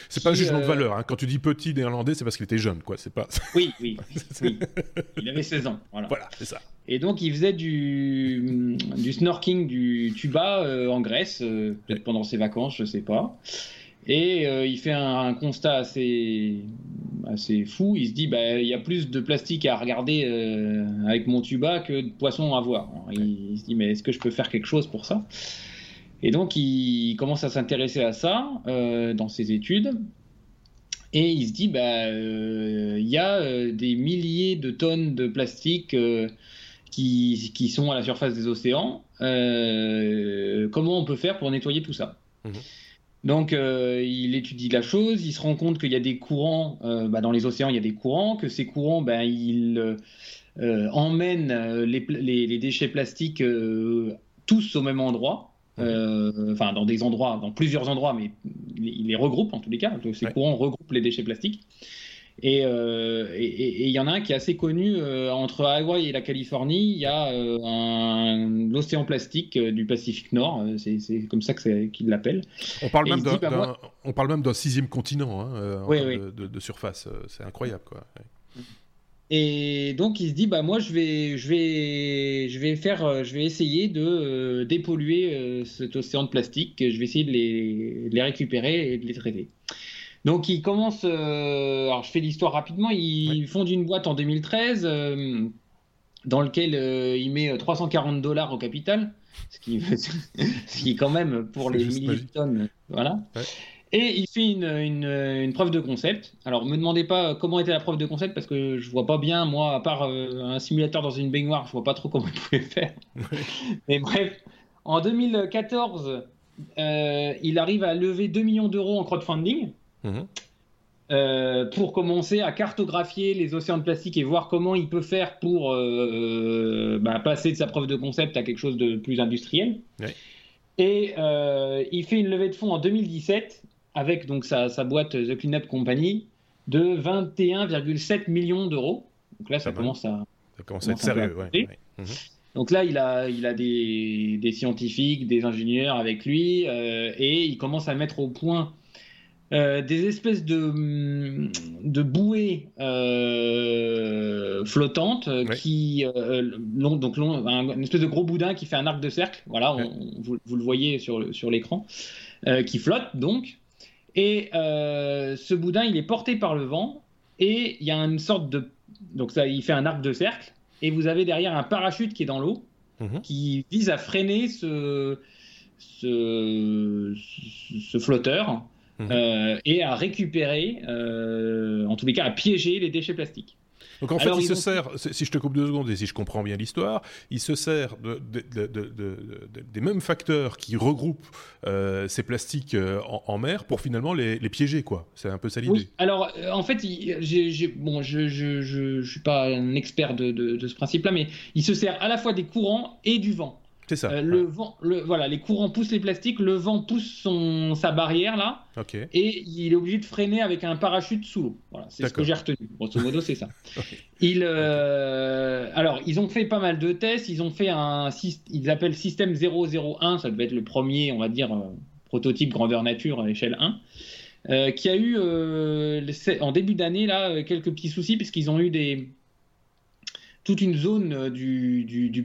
c'est pas un jugement de euh, valeur. Hein. Quand tu dis petit néerlandais, c'est parce qu'il était jeune, quoi. C'est pas. Oui, oui, Il avait 16 ans. Voilà, voilà c'est ça. Et donc, il faisait du, du snorking, du tuba euh, en Grèce, euh, peut-être pendant ses vacances, je sais pas. Et il fait un, constat assez, assez fou. Il se dit, bah, il y a plus de plastique à regarder avec mon tuba que de poissons à voir. il se dit, mais est-ce que je peux faire quelque chose pour ça? Et donc, il commence à s'intéresser à ça euh, dans ses études. Et il se dit, bah, euh, il y a euh, des milliers de tonnes de plastique qui, qui, sont à la surface des océans. comment on peut faire pour nettoyer tout ça? Mhm. Donc, il étudie la chose, il se rend compte qu'il y a des courants, bah, dans les océans, il y a des courants, que ces courants, ben, ils emmènent les, les, les, déchets plastiques tous au même endroit. Euh, enfin dans des endroits, dans plusieurs endroits, mais il les regroupe en tous les cas. Ces courants regroupent les déchets plastiques. Euh, et il y en a un qui est assez connu euh, entre Hawaï et la Californie. Il y a l'océan plastique du Pacifique Nord. C'est comme ça qu'ils l'appellent. On parle même bah, on parle même d'un sixième continent hein, de, de, surface. C'est incroyable, quoi. Et donc il se dit bah moi je vais je vais je vais faire euh, je vais essayer de euh, dépolluer euh, cet océan de plastique. Je vais essayer de les, les récupérer et de les traiter. Donc il commence alors je fais l'histoire rapidement. Il fonde une boîte en 2013 dans lequel il met 340 dollars au capital, ce qui ce qui quand même pour les milliers de tonnes voilà. Et il fait une, une, preuve de concept. Alors, me demandez pas comment était la preuve de concept parce que je vois pas bien, moi, à part euh, un simulateur dans une baignoire, je vois pas trop comment il pouvait faire. Mais bref, en 2014, euh, il arrive à lever 2 millions d'euros en crowdfunding. Mhm. Euh, pour commencer à cartographier les océans de plastique et voir comment il peut faire pour bah, passer de sa preuve de concept à quelque chose de plus industriel. Et il fait une levée de fonds en 2017 avec donc sa, boîte The Cleanup Company de 21,7 millions d'euros. Donc là, ça commence à. Ça commence à être sérieux, ouais, mhm. Donc là, il a, il a des, des scientifiques, des ingénieurs avec lui, et il commence à mettre au point euh, des espèces de, mm, de bouées euh, flottantes euh, qui donc un, espèce de gros boudin qui fait un arc de cercle. Voilà vous, le voyez sur, sur l'écran qui flotte donc. Et ce boudin il est porté par le vent et il y a une sorte de donc ça il fait un arc de cercle et vous avez derrière un parachute qui est dans l'eau mhm. qui vise à freiner ce ce, ce flotteur Mhm. Euh, et à récupérer, euh, en tous les cas, à piéger les déchets plastiques. Donc en fait, il se sert, si je te coupe deux secondes et si je comprends bien l'histoire, il se sert de, des mêmes facteurs qui regroupent euh, ces plastiques en, mer pour finalement les, piéger, quoi. C'est un peu ça l'idée. Oui, alors en fait, bon, je ne je, je, suis pas un expert de, ce principe-là, mais il se sert à la fois des courants et du vent. C'est ça. Euh, le vent, le, voilà, les courants poussent les plastiques, le vent pousse son, sa barrière là, et il est obligé de freiner avec un parachute sous l'eau. Voilà, c'est ce que j'ai retenu. Grosso modo, c'est ça. il, euh, alors, ils ont fait pas mal de tests. Ils ont fait un, ils appellent système 001. Ça devait être le premier, on va dire, euh, prototype grandeur nature à échelle 1, qui a eu en début d'année là quelques petits soucis puisqu'ils ont eu des toute une zone euh, du, du, du,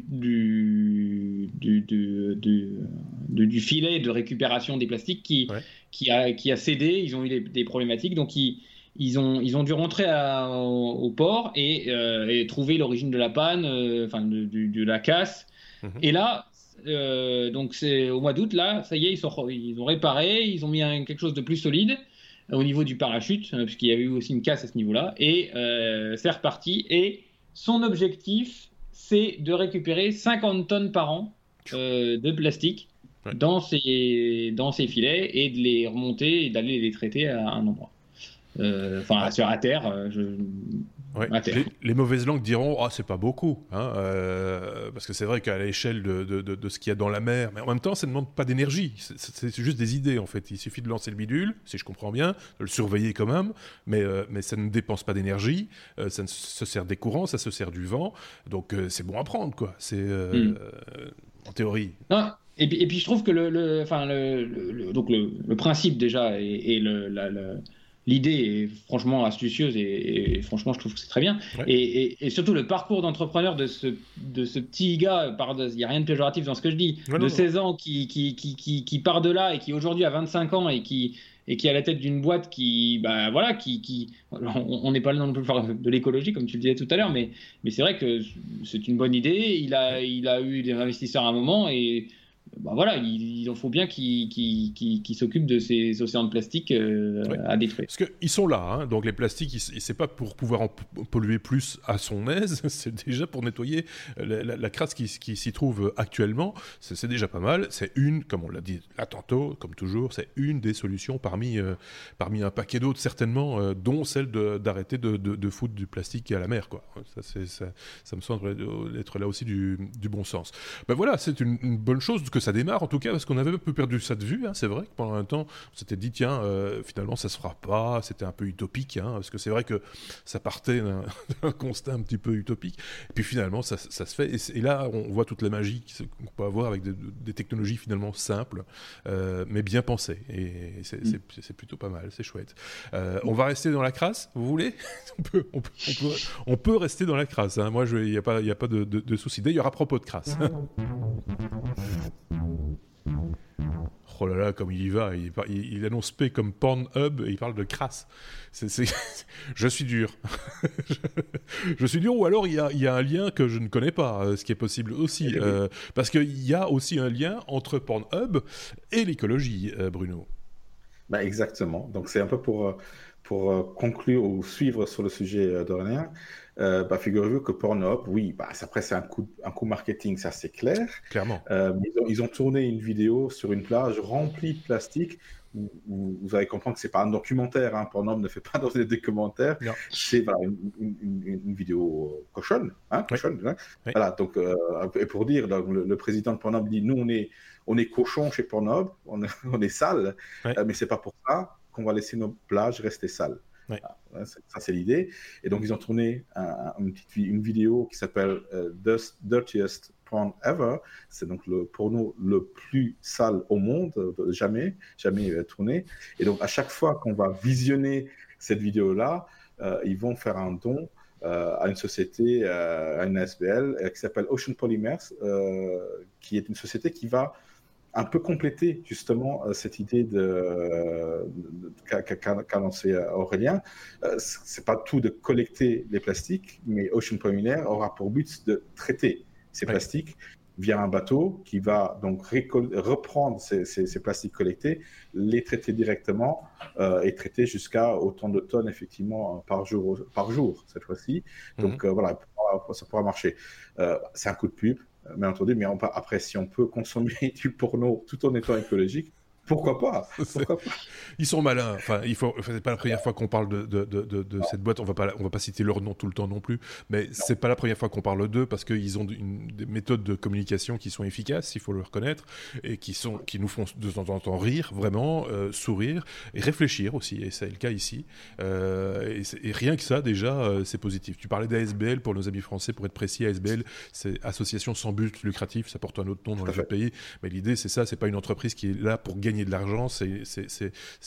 du, filet de récupération des plastiques qui, qui, a, qui a cédé. Ils ont eu des, problématiques. Donc, ils, ils, ont, ils ont dû rentrer au, port euh, et, trouver l'origine de la panne, euh, enfin, de, la casse. Mhm. Et là, donc c'est au mois d'août, là, ça y est, ils, sont, ils ont réparé, ils ont mis quelque chose de plus solide au niveau du parachute, puisqu'il y avait eu aussi une casse à ce niveau-là, et c'est reparti. Et son objectif, c'est de récupérer 50 tonnes par an euh, de plastique dans, ses, dans ses filets et de les remonter et d'aller les traiter à un endroit. Euh, enfin, sur à terre. Euh, Les, mauvaises langues diront ah c'est pas beaucoup, hein, euh, parce que c'est vrai qu'à l'échelle de, de, de, ce qu'il y a dans la mer, mais en même temps ça ne demande pas d'énergie, c'est juste des idées en fait. Il suffit de lancer le bidule, si je comprends bien, de le surveiller quand même, mais, mais ça ne dépense pas d'énergie, ça se sert des courants, ça se sert du vent, donc c'est bon à prendre quoi. C'est hmm. en théorie. Et puis, et puis, je trouve que le, enfin le, donc le, principe déjà et, le, la, l'idée est franchement astucieuse et, franchement je trouve que c'est très bien. Et, surtout le parcours d'entrepreneur de ce, de ce petit gars, il n'y a rien de péjoratif dans ce que je dis, de 16 ans qui, qui, qui, qui, part de là et qui aujourd'hui a 25 ans et qui, et qui est à la tête d'une boîte qui, bah voilà, qui, qui on n'est pas là non plus de l'écologie comme tu le disais tout à l'heure, mais, mais c'est vrai que c'est une bonne idée. Il a, il a eu des investisseurs à un moment et bah voilà, il, en faut bien qu'ils s'occupent de ces océans de plastique euh, à détruire. Parce qu'ils sont là, hein, donc les plastiques, c'est pas pour pouvoir en polluer plus à son aise, c'est déjà pour nettoyer la, crasse qui, s'y trouve actuellement, c'est déjà pas mal. C'est une, comme on l'a dit là tantôt, comme toujours, c'est une des solutions parmi, euh, parmi un paquet d'autres certainement, euh, dont celle d'arrêter de, de, foutre du plastique à la mer. Quoi. Ça, ça, ça me semble être là aussi du, du bon sens. Ben voilà, c'est une, une bonne chose que ça démarre en tout cas, parce qu'on avait un peu perdu ça de vue. Hein, c'est vrai que pendant un temps, on s'était dit, tiens, euh, finalement, ça se fera pas. C'était un peu utopique, hein, parce que c'est vrai que ça partait d'un constat un petit peu utopique. Et puis finalement, ça, ça se fait. Et, là, on voit toute la magie qu'on peut avoir avec des, technologies finalement simples, euh, mais bien pensées. Et mm. c'est plutôt pas mal, c'est chouette. Euh, on va rester dans la crasse, vous voulez? On, peut, on, peut, on, peut, rester dans la crasse. Hein. Moi, il n'y a pas, y a pas de, de, de souci. D'ailleurs, à propos de crasse. Oh là là, comme il y va, il, il, annonce P comme Pornhub et il parle de crasse. je suis dur. je, suis dur, ou alors il y, a, il y, a, un lien que je ne connais pas, euh, ce qui est possible aussi. Eh euh, parce qu'il y a aussi un lien entre Pornhub et l'écologie, euh, Bruno. Bah exactement. Donc c'est un peu pour, pour conclure ou suivre sur le sujet René. Euh, bah, figurez-vous que Pornhub, oui, bah, après c'est un coup, un coup marketing, ça c'est clair. Clairement. Euh, ils, ont, tourné une vidéo sur une plage remplie de plastique. Où, vous allez comprendre que c'est pas un documentaire. Hein. Pornhub ne fait pas dans des commentaires. C'est une, vidéo cochonne. Hein, cochonne hein. Voilà, donc, euh, et pour dire, le, président de Pornhub dit nous, on est, on est cochon chez Pornhub, on, on est sale, mais c'est pas pour ça qu'on va laisser nos plages rester sales. Ça, c'est l'idée. Et donc, ils ont tourné une, vidéo qui s'appelle The Dirtiest Porn Ever. C'est donc le porno le plus sale au monde, jamais, jamais tourné. Et donc, à chaque fois qu'on va visionner cette vidéo-là, ils vont faire un don euh, à une société, euh, à une SBL, euh, qui s'appelle Ocean Polymers, qui est une société qui va un peu compléter justement cette idée de, qu'a lancé Aurélien. c'est pas tout de collecter les plastiques, mais Ocean Polymers aura pour but de traiter ces plastiques via un bateau qui va donc reprendre ces, plastiques collectés, les traiter directement euh, et traiter jusqu'à autant de tonnes effectivement par jour, par jour cette fois-ci. Donc mhm. euh, voilà, ça pourra marcher. Euh, c'est un coup de pub, bien entendu, mais après, si on peut consommer du porno tout en étant écologique, pourquoi pas, Ils sont malins. Enfin, il faut. c'est pas la première fois qu'on parle de, de, de, cette boîte. On va pas, on va pas citer leur nom tout le temps non plus. Mais c'est pas la première fois qu'on parle d'eux parce qu'ils ont une, des méthodes de communication qui sont efficaces, il faut le reconnaître, et qui sont, qui nous font de temps en temps rire, vraiment, euh, sourire et réfléchir aussi. Et c'est le cas ici. Euh, et, rien que ça, déjà, euh, c'est positif. Tu parlais d'ASBL pour nos amis français, pour être précis. ASBL, c'est Association sans but lucratif. Ça porte un autre nom dans les autres pays. Mais l'idée, c'est ça. C'est pas une entreprise qui est là pour gagner de l'argent, c'est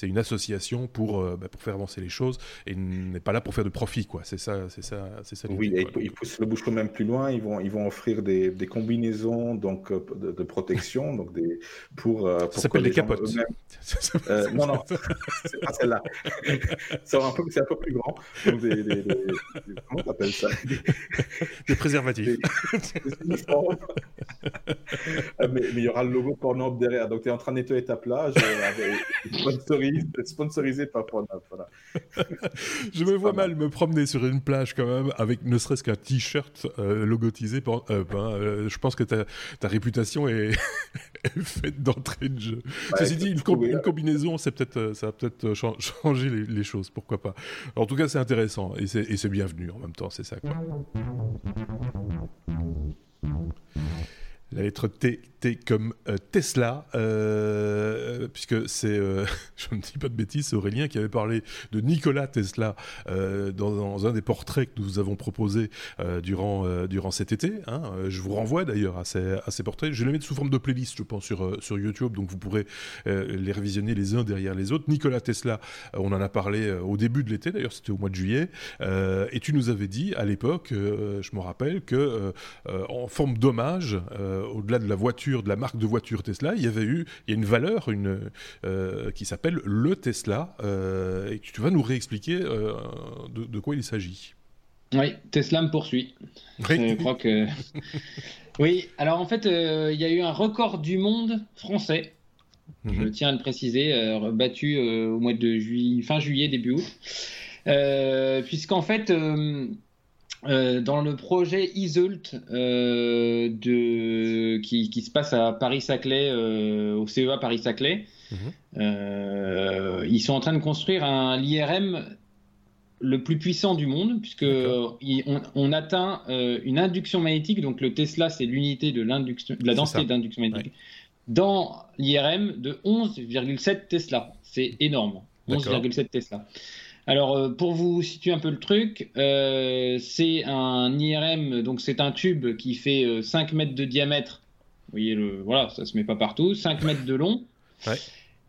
une association pour, euh, bah, pour faire avancer les choses et n'est pas là pour faire de profit. quoi. C'est ça, c'est ça, c'est ça. Oui, ils poussent le bouchon même plus loin. Ils vont, ils vont offrir des, des combinaisons donc euh, de, protection, donc des pour. Euh, pour ça s'appelle des capotes. non, non, c'est pas celle-là. c'est un un peu plus grand. Donc des, des, comment ça? Des préservatifs. mais, il y aura le logo Pornhub derrière. Donc tu es en train de nettoyer ta sponsorisé, sponsorisé par Pornhub. Voilà. je me vois mal me promener sur une plage quand même avec ne serait-ce qu'un t-shirt euh, logotisé. Euh, ben, euh, je pense que ta, ta réputation est, faite d'entrée de jeu. Ceci dit, une, combinaison, c'est peut-être, ça va peut-être changer les, les, choses. Pourquoi pas En tout cas, c'est intéressant et c'est bienvenu en même temps. C'est ça. Quoi. La lettre T, T comme euh, Tesla, euh, puisque c'est, euh, je ne dis pas de bêtises, Aurélien qui avait parlé de Nikola Tesla dans, un des portraits que nous avons proposé durant, durant cet été. Hein. Je vous renvoie d'ailleurs à ces, à ces portraits. Je les mets sous forme de playlist, je pense, sur, sur YouTube, donc vous pourrez les révisionner les uns derrière les autres. Nikola Tesla, on en a parlé au début de l'été, d'ailleurs c'était au mois de juillet, et tu nous avais dit à l'époque, je me rappelle, que en forme d'hommage, au-delà de la voiture, de la marque de voiture Tesla, il y avait eu, il y a une valeur, une euh, qui s'appelle le Tesla, euh, et tu vas nous réexpliquer de, quoi il s'agit. Oui, Tesla me poursuit. Je crois que. oui, alors en fait, il y a eu un record du monde français. Je mhm. tiens à le préciser, battu au mois de juillet, fin juillet, début août. Puisqu'en fait, euh, dans le projet Isult euh, de, qui, qui, se passe à Paris-Saclay, euh, au CEA Paris-Saclay, mhm. ils sont en train de construire un l'IRM le plus puissant du monde, puisque on, atteint une induction magnétique, donc le Tesla c'est l'unité de, de la densité d'induction magnétique, dans l'IRM de 11,7 Tesla. C'est énorme, 11,7 Tesla. Alors, euh, pour vous situer un peu le truc, euh, c'est un IRM, donc c'est un tube qui fait 5 euh, mètres de diamètre. Vous voyez, le, voilà, ça se met pas partout, 5 mètres de long.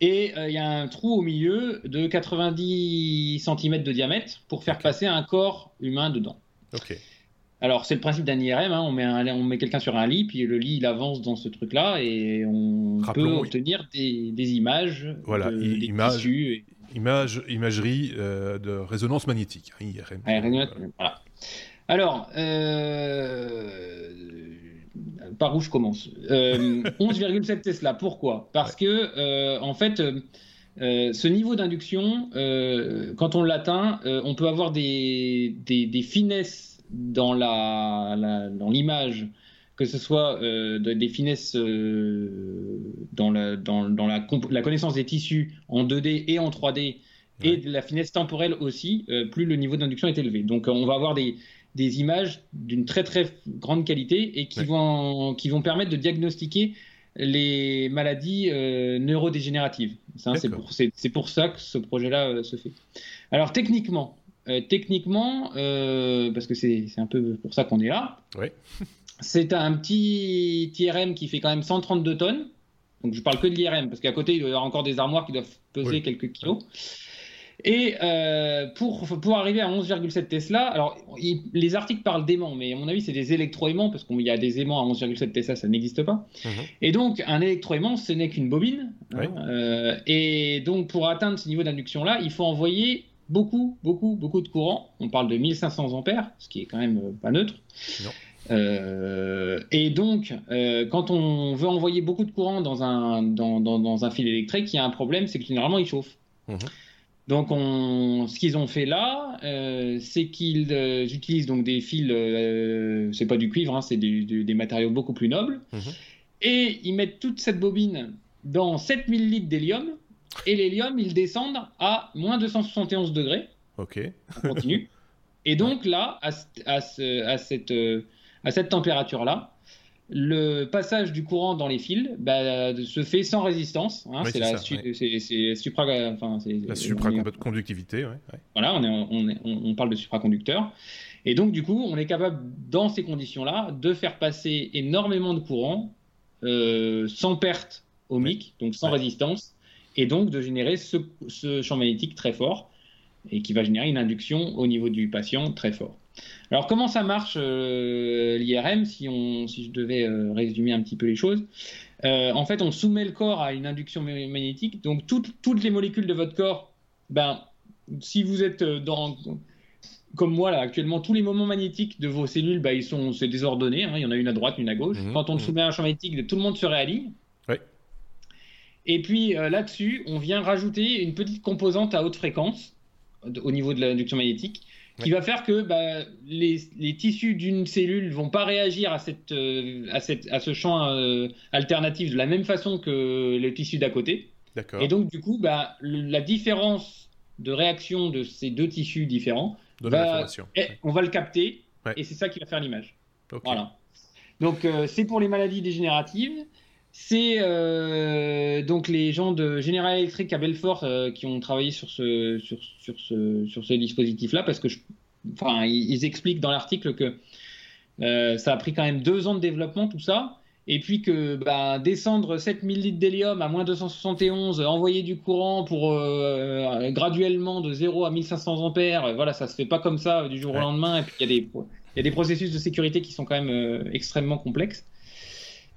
Et il y a un trou au milieu de 90 cm de diamètre pour faire passer un corps humain dedans. Alors, c'est le principe d'un IRM. Hein. on met, on met quelqu'un sur un lit, puis le lit, il avance dans ce truc-là, et on peut obtenir des, images, voilà, des tissus. Image, imagerie euh, de résonance magnétique, hein, IRM. Alors, euh, par où je commence? 11,7 euh, Tesla, pourquoi? Parce que, en fait, ce niveau d'induction, quand on l'atteint, on peut avoir des, des, finesses dans l'image la, que ce soit euh, des finesses euh, dans, la, dans, la, la, connaissance des tissus en 2D et en 3D, et de la finesse temporelle aussi, euh, plus le niveau d'induction est élevé. Donc on va avoir des, des images d'une très très grande qualité et qui, vont, qui vont permettre de diagnostiquer les maladies neurodégénératives. C'est pour, pour, ça que ce projet-là se fait. Alors techniquement, techniquement, parce que c'est un peu pour ça qu'on est là. C'est un petit IRM qui fait quand même 132 tonnes. Donc je parle que de l'IRM, parce qu'à côté, il doit y avoir encore des armoires qui doivent peser quelques kilos. Et euh, pour, pour arriver à 11,7 Tesla, alors les articles parlent d'aimants, mais à mon avis, c'est des électroaimants, parce qu'il y a des aimants à 11,7 Tesla, ça n'existe pas. Mhm. Et donc, un électroaimant, ce n'est qu'une bobine. Hein, euh, et donc, pour atteindre ce niveau d'induction-là, il faut envoyer beaucoup, beaucoup, beaucoup de courant. On parle de 1500 ampères, ce qui est quand même euh, pas neutre. Non. Euh, et donc, euh, quand on veut envoyer beaucoup de courant dans un, dans, dans, un fil électrique, il y a un problème, c'est que généralement il chauffe. Mhm. Donc, on, ce qu'ils ont fait là, euh, c'est qu'ils utilisent donc des fils, c'est pas du cuivre, hein, c'est des matériaux beaucoup plus nobles, mhm. et ils mettent toute cette bobine dans 7000 litres d'hélium, et l'hélium, ils descendent à moins 271 degrés. Ok. On continue. Et donc là, à, à, à cette à cette température-là, le passage du courant dans les fils bah, se fait sans résistance. Hein, c'est la, supra, la supraconductivité. Voilà, on, on, parle de supraconducteur. Et donc, du coup, on est capable, dans ces conditions-là, de faire passer énormément de courant euh, sans perte ohmique, donc sans résistance, et donc de générer ce, ce champ magnétique très fort, et qui va générer une induction au niveau du patient très fort. Alors comment ça marche euh, l'IRM si, si je devais euh, résumer un petit peu les choses? Euh, En fait, on soumet le corps à une induction magnétique. Donc toutes, toutes les molécules de votre corps, ben, si vous êtes dans comme moi là actuellement, tous les moments magnétiques de vos cellules, ben, ils sont c'est désordonné. Hein. il y en a une à droite, une à gauche. Mhm. Quand on mhm. soumet un champ magnétique, tout le monde se réaligne. Et puis là-dessus, on vient rajouter une petite composante à haute fréquence au niveau de l'induction magnétique qui va faire que bah, les, les, tissus d'une cellule vont pas réagir à, cette, euh, à, cette, à ce champ euh, alternatif de la même façon que les tissus d'à côté. Et donc, du coup, bah, la différence de réaction de ces deux tissus différents, va, on va le capter et c'est ça qui va faire l'image. Voilà. Donc, euh, c'est pour les maladies dégénératives. C'est euh, donc les gens de General Electric à Belfort euh, qui ont travaillé sur ce, sur, sur ce, sur ce dispositif-là parce que, enfin, ils, expliquent dans l'article que euh, ça a pris quand même deux ans de développement tout ça. Et puis que bah, descendre 7000 litres d'hélium à moins 271, envoyer du courant pour graduellement de 0 à 1500 ampères, voilà, ça se fait pas comme ça du jour au lendemain. Et puis il y, y, a des processus de sécurité qui sont quand même extrêmement complexes.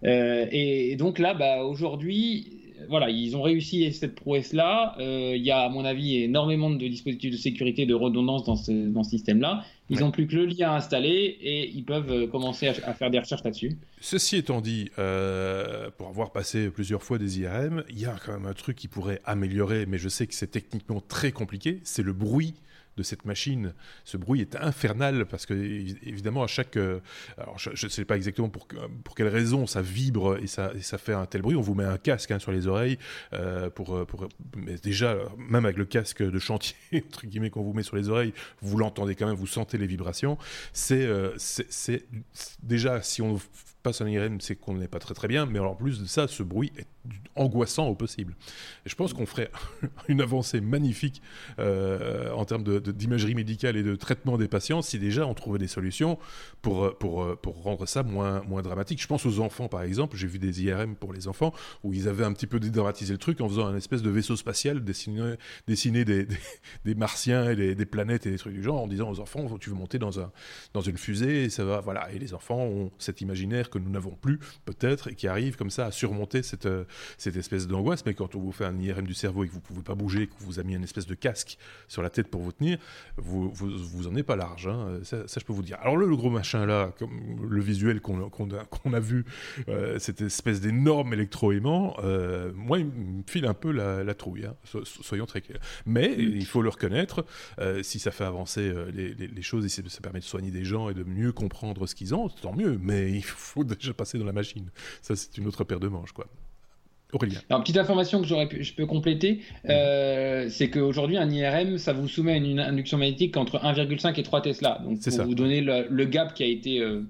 Euh, et, donc là, bah, aujourd'hui, voilà, ils ont réussi cette prouesse-là. Euh, il y a, à mon avis, énormément de dispositifs de sécurité, de redondance dans ce, dans ce système-là. Ils n'ont plus que le lien à installer et ils peuvent euh, commencer à, faire des recherches là-dessus. Ceci étant dit, pour avoir passé plusieurs fois des IRM, il y a quand même un truc qui pourrait améliorer, mais je sais que c'est techniquement très compliqué, c'est le bruit de cette machine. Ce bruit est infernal parce que, évidemment, à chaque. Euh, alors, je ne sais pas exactement pour, pour quelle raison ça vibre et ça, ça fait un tel bruit. On vous met un casque hein, sur les oreilles euh, pour, euh, pour. Mais déjà, même avec le casque de chantier, entre guillemets, qu'on vous met sur les oreilles, vous l'entendez quand même, vous sentez les vibrations. C'est déjà, si on passe un IRM, c'est qu'on n'est pas très très bien, mais en plus de ça, ce bruit est angoissant au possible. Et je pense qu'on ferait une avancée magnifique euh, en termes d'imagerie médicale et de traitement des patients si déjà on trouvait des solutions pour, pour, pour rendre ça moins, moins dramatique. Je pense aux enfants par exemple, j'ai vu des IRM pour les enfants où ils avaient un petit peu dédramatisé le truc en faisant un espèce de vaisseau spatial dessiné, dessiné des, des, martiens et des, planètes et des trucs du genre en disant aux enfants tu veux monter dans, un, dans une fusée et ça va, voilà. Et les enfants ont cet imaginaire que nous n'avons plus peut-être et qui arrive comme ça à surmonter cette, euh, cette espèce d'angoisse. Mais quand on vous fait un IRM du cerveau et que vous ne pouvez pas bouger, que vous avez mis une espèce de casque sur la tête pour vous tenir, vous vous, vous en êtes pas large. Hein. Ça, je peux vous dire. Alors le, gros machin là, comme le visuel qu'on a, qu'on a, vu, euh, cette espèce d'énorme électroaimant, euh, moi il me file un peu la, trouille. Hein. soyons très clairs. Mais il faut le reconnaître. si ça fait avancer les, les, choses et ça permet de soigner des gens et de mieux comprendre ce qu'ils ont, tant mieux. Mais il faut déjà passer dans la machine. Ça, c'est une autre paire de manches, quoi. Aurélien. Alors, petite information que j'aurais je peux compléter, euh, c'est qu'aujourd'hui, un IRM, ça vous soumet à une induction magnétique entre 1,5 et 3 Tesla. Donc, pour ça. vous donner le, gap qui a été, euh,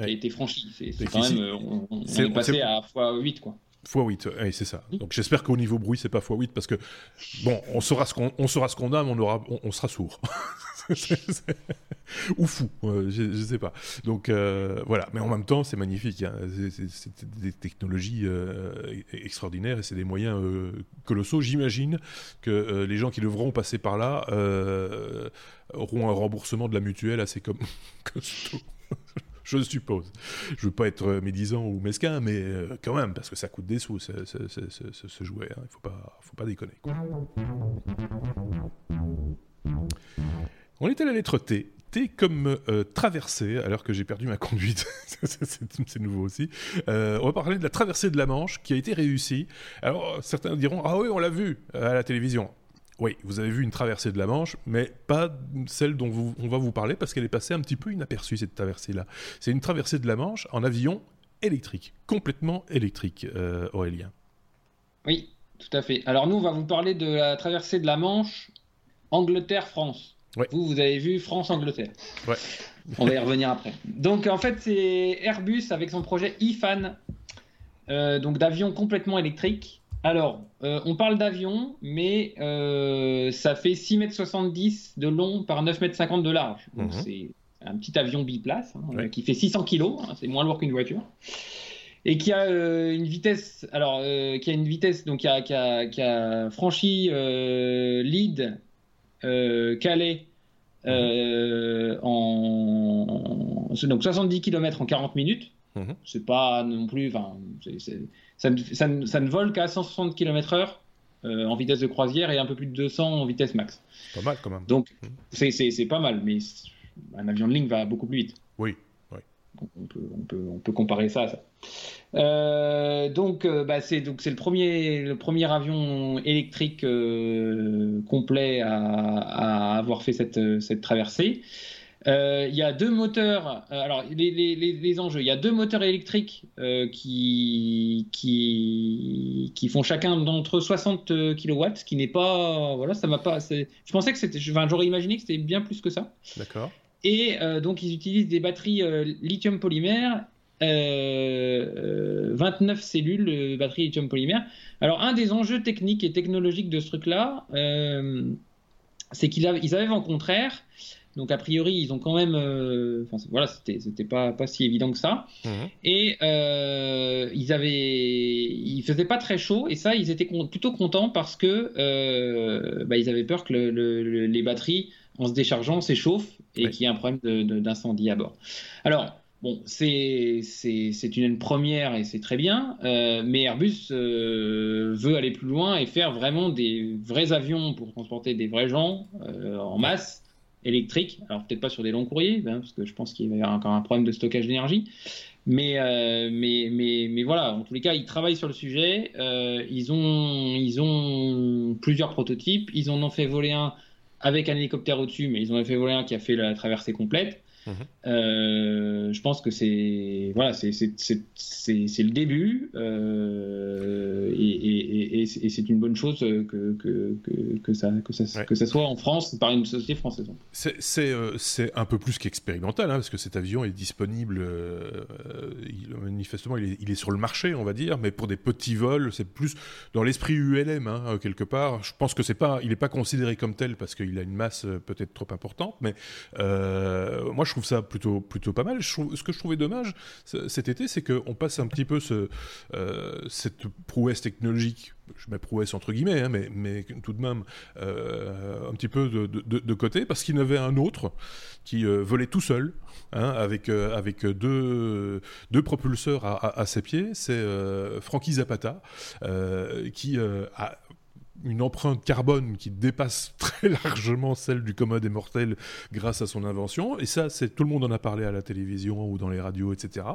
a été franchi. C'est quand même, euh, on, est passé à x8, quoi. x8, oui, c'est ça. Donc j'espère qu'au niveau bruit, c'est pas x8 parce que, bon, on saura ce qu'on, qu'on a, mais on, aura, on, sera sourd. Ou fou, euh, je, ne sais pas. Donc euh, voilà, mais en même temps, c'est magnifique. Hein. C'est des technologies euh, extraordinaires et c'est des moyens colossaux. J'imagine que les gens qui devront passer par là auront un remboursement de la mutuelle assez comme costaud je suppose. Je veux pas être médisant ou mesquin, mais quand même, parce que ça coûte des sous, ce, jouet. Hein. Il faut pas, faut pas déconner. On est à la lettre T. T comme euh, traversée, alors que j'ai perdu ma conduite. c'est nouveau aussi. Euh, on va parler de la traversée de la Manche qui a été réussie. Alors certains diront Ah oui, on l'a vu à la télévision. Oui, vous avez vu une traversée de la Manche, mais pas celle dont on va vous parler parce qu'elle est passée un petit peu inaperçue, cette traversée-là. C'est une traversée de la Manche en avion électrique, complètement électrique, euh, Aurélien. Oui, tout à fait. Alors nous, on va vous parler de la traversée de la Manche Angleterre-France. Vous, vous avez vu France-Angleterre. Ouais. on va y revenir après. Donc en fait, c'est Airbus avec son projet IFAN, euh, donc d'avion complètement électrique. Alors, euh, on parle d'avion, mais euh, ça fait 6,70 m de long par 9,50 m de large. Donc, mhm. c'est un petit avion biplace hein, qui fait 600 kg, hein, c'est moins lourd qu'une voiture. Et qui a une vitesse, alors, qui a une vitesse, donc qui a, franchi Lead, Calais, mhm. en donc 70 km en 40 minutes. Mhm. C'est pas non plus, ça, ne, vole qu'à 160 km/h euh, en vitesse de croisière et un peu plus de 200 en vitesse max. Pas mal quand même. Donc mhm. c'est pas mal, mais un avion de ligne va beaucoup plus vite. Oui. On, peut, comparer ça à ça. Euh, donc, euh, bah, c'est donc c'est le premier avion électrique complet à, avoir fait cette, traversée. Euh, il y a deux moteurs. Euh, alors, les, enjeux. Il y a deux moteurs électriques euh, qui, font chacun d'entre 60 kW, ce qui n'est pas. Voilà, ça m'a pas. Je pensais que c'était. J'aurais imaginé que c'était bien plus que ça. D'accord. Et donc, ils utilisent des batteries lithium polymère. 29 cellules batteries lithium polymère. Alors, un des enjeux techniques et technologiques de ce truc-là, c'est qu'ils avaient vent contraire. Donc a priori, ils ont quand même, euh, enfin voilà, c'était pas pas si évident que ça. Mhm. Et euh, ils avaient, il faisait pas très chaud et ça, ils étaient plutôt contents parce que euh, bah, ils avaient peur que les batteries, en se déchargeant, s'échauffent et qu'il y ait un problème d'incendie à bord. Alors Bon, c'est une première et c'est très bien, mais Airbus veut aller plus loin et faire vraiment des vrais avions pour transporter des vrais gens en masse électrique. Alors peut-être pas sur des longs courriers, hein, parce que je pense qu'il va y avoir encore un problème de stockage d'énergie. Mais, euh, mais, mais, mais, voilà, en tous les cas, ils travaillent sur le sujet. Euh, ils, ont, ils ont plusieurs prototypes. Ils en ont fait voler un avec un hélicoptère au-dessus, mais ils ont fait voler un qui a fait la traversée complète. Mhm. Euh, je pense que c'est voilà, c'est le début euh, et, et, c'est une bonne chose que, que, que, ça, que, ça, que ça soit en France par une société française. C'est euh, un peu plus qu'expérimental hein, parce que cet avion est disponible, manifestement il est, il est, sur le marché, on va dire, mais pour des petits vols, c'est plus dans l'esprit ULM hein, quelque part. Je pense que c'est pas, il n'est pas considéré comme tel parce qu'il a une masse peut-être trop importante, mais moi je trouve ça plutôt, plutôt pas mal. ce que je trouvais dommage cet été, c'est qu'on passe un petit peu euh, cette prouesse technologique, je mets prouesse entre guillemets, hein, mais, tout de même euh, un petit peu de, de, côté, parce qu'il y en avait un autre qui euh, volait tout seul, hein, avec, avec deux, deux propulseurs à, à ses pieds. C'est Frankie Zapata, qui a une empreinte carbone qui dépasse très largement celle du commode mortel grâce à son invention. Et ça, c'est tout le monde en a parlé à la télévision ou dans les radios, etc.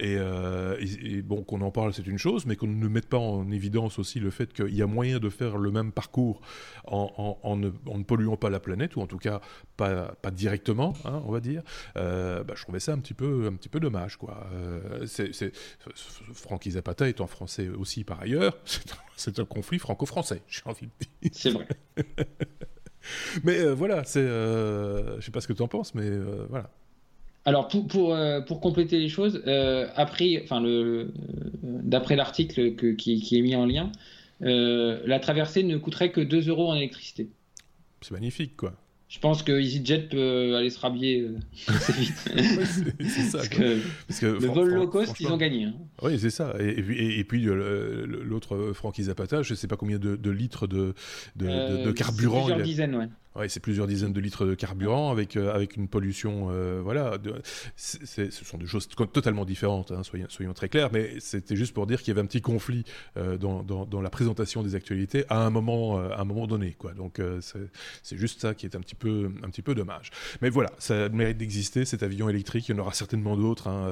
Euh, et, bon, qu'on en parle, c'est une chose, mais qu'on ne mette pas en évidence aussi le fait qu'il y a moyen de faire le même parcours en, ne, polluant pas la planète, ou en tout cas pas, pas directement, hein, on va dire. Euh, bah, je trouvais ça un petit peu, un petit peu dommage, quoi. Euh, c'est, Francky Zapata étant français aussi par ailleurs, c'est un conflit franco-français. C'est vrai. mais euh, voilà, c'est. Euh, je sais pas ce que tu en penses, mais euh, voilà. Alors pour, pour, euh, pour, compléter les choses, après, enfin le, d'après l'article qui, qui, est mis en lien, la traversée ne coûterait que 2 euros en électricité. C'est magnifique quoi je pense que EasyJet peut aller se rhabiller euh, assez vite. c'est ça. Parce que, le vol low cost, ils ont gagné. Hein. Oui, c'est ça. Et, et, puis l'autre Francky Zapata, je ne sais pas combien de, litres de, de, euh, carburant. Plusieurs dizaines, ouais. Ouais, c'est plusieurs dizaines de litres de carburant avec, euh, avec une pollution. Euh, voilà, ce sont des choses totalement différentes, hein, soyons, très clairs, mais c'était juste pour dire qu'il y avait un petit conflit euh, dans, dans, la présentation des actualités à un moment, à un moment donné. Donc c'est juste ça qui est un petit, peu, un petit peu dommage. Mais voilà, ça mérite d'exister, cet avion électrique. Il y en aura certainement d'autres, hein,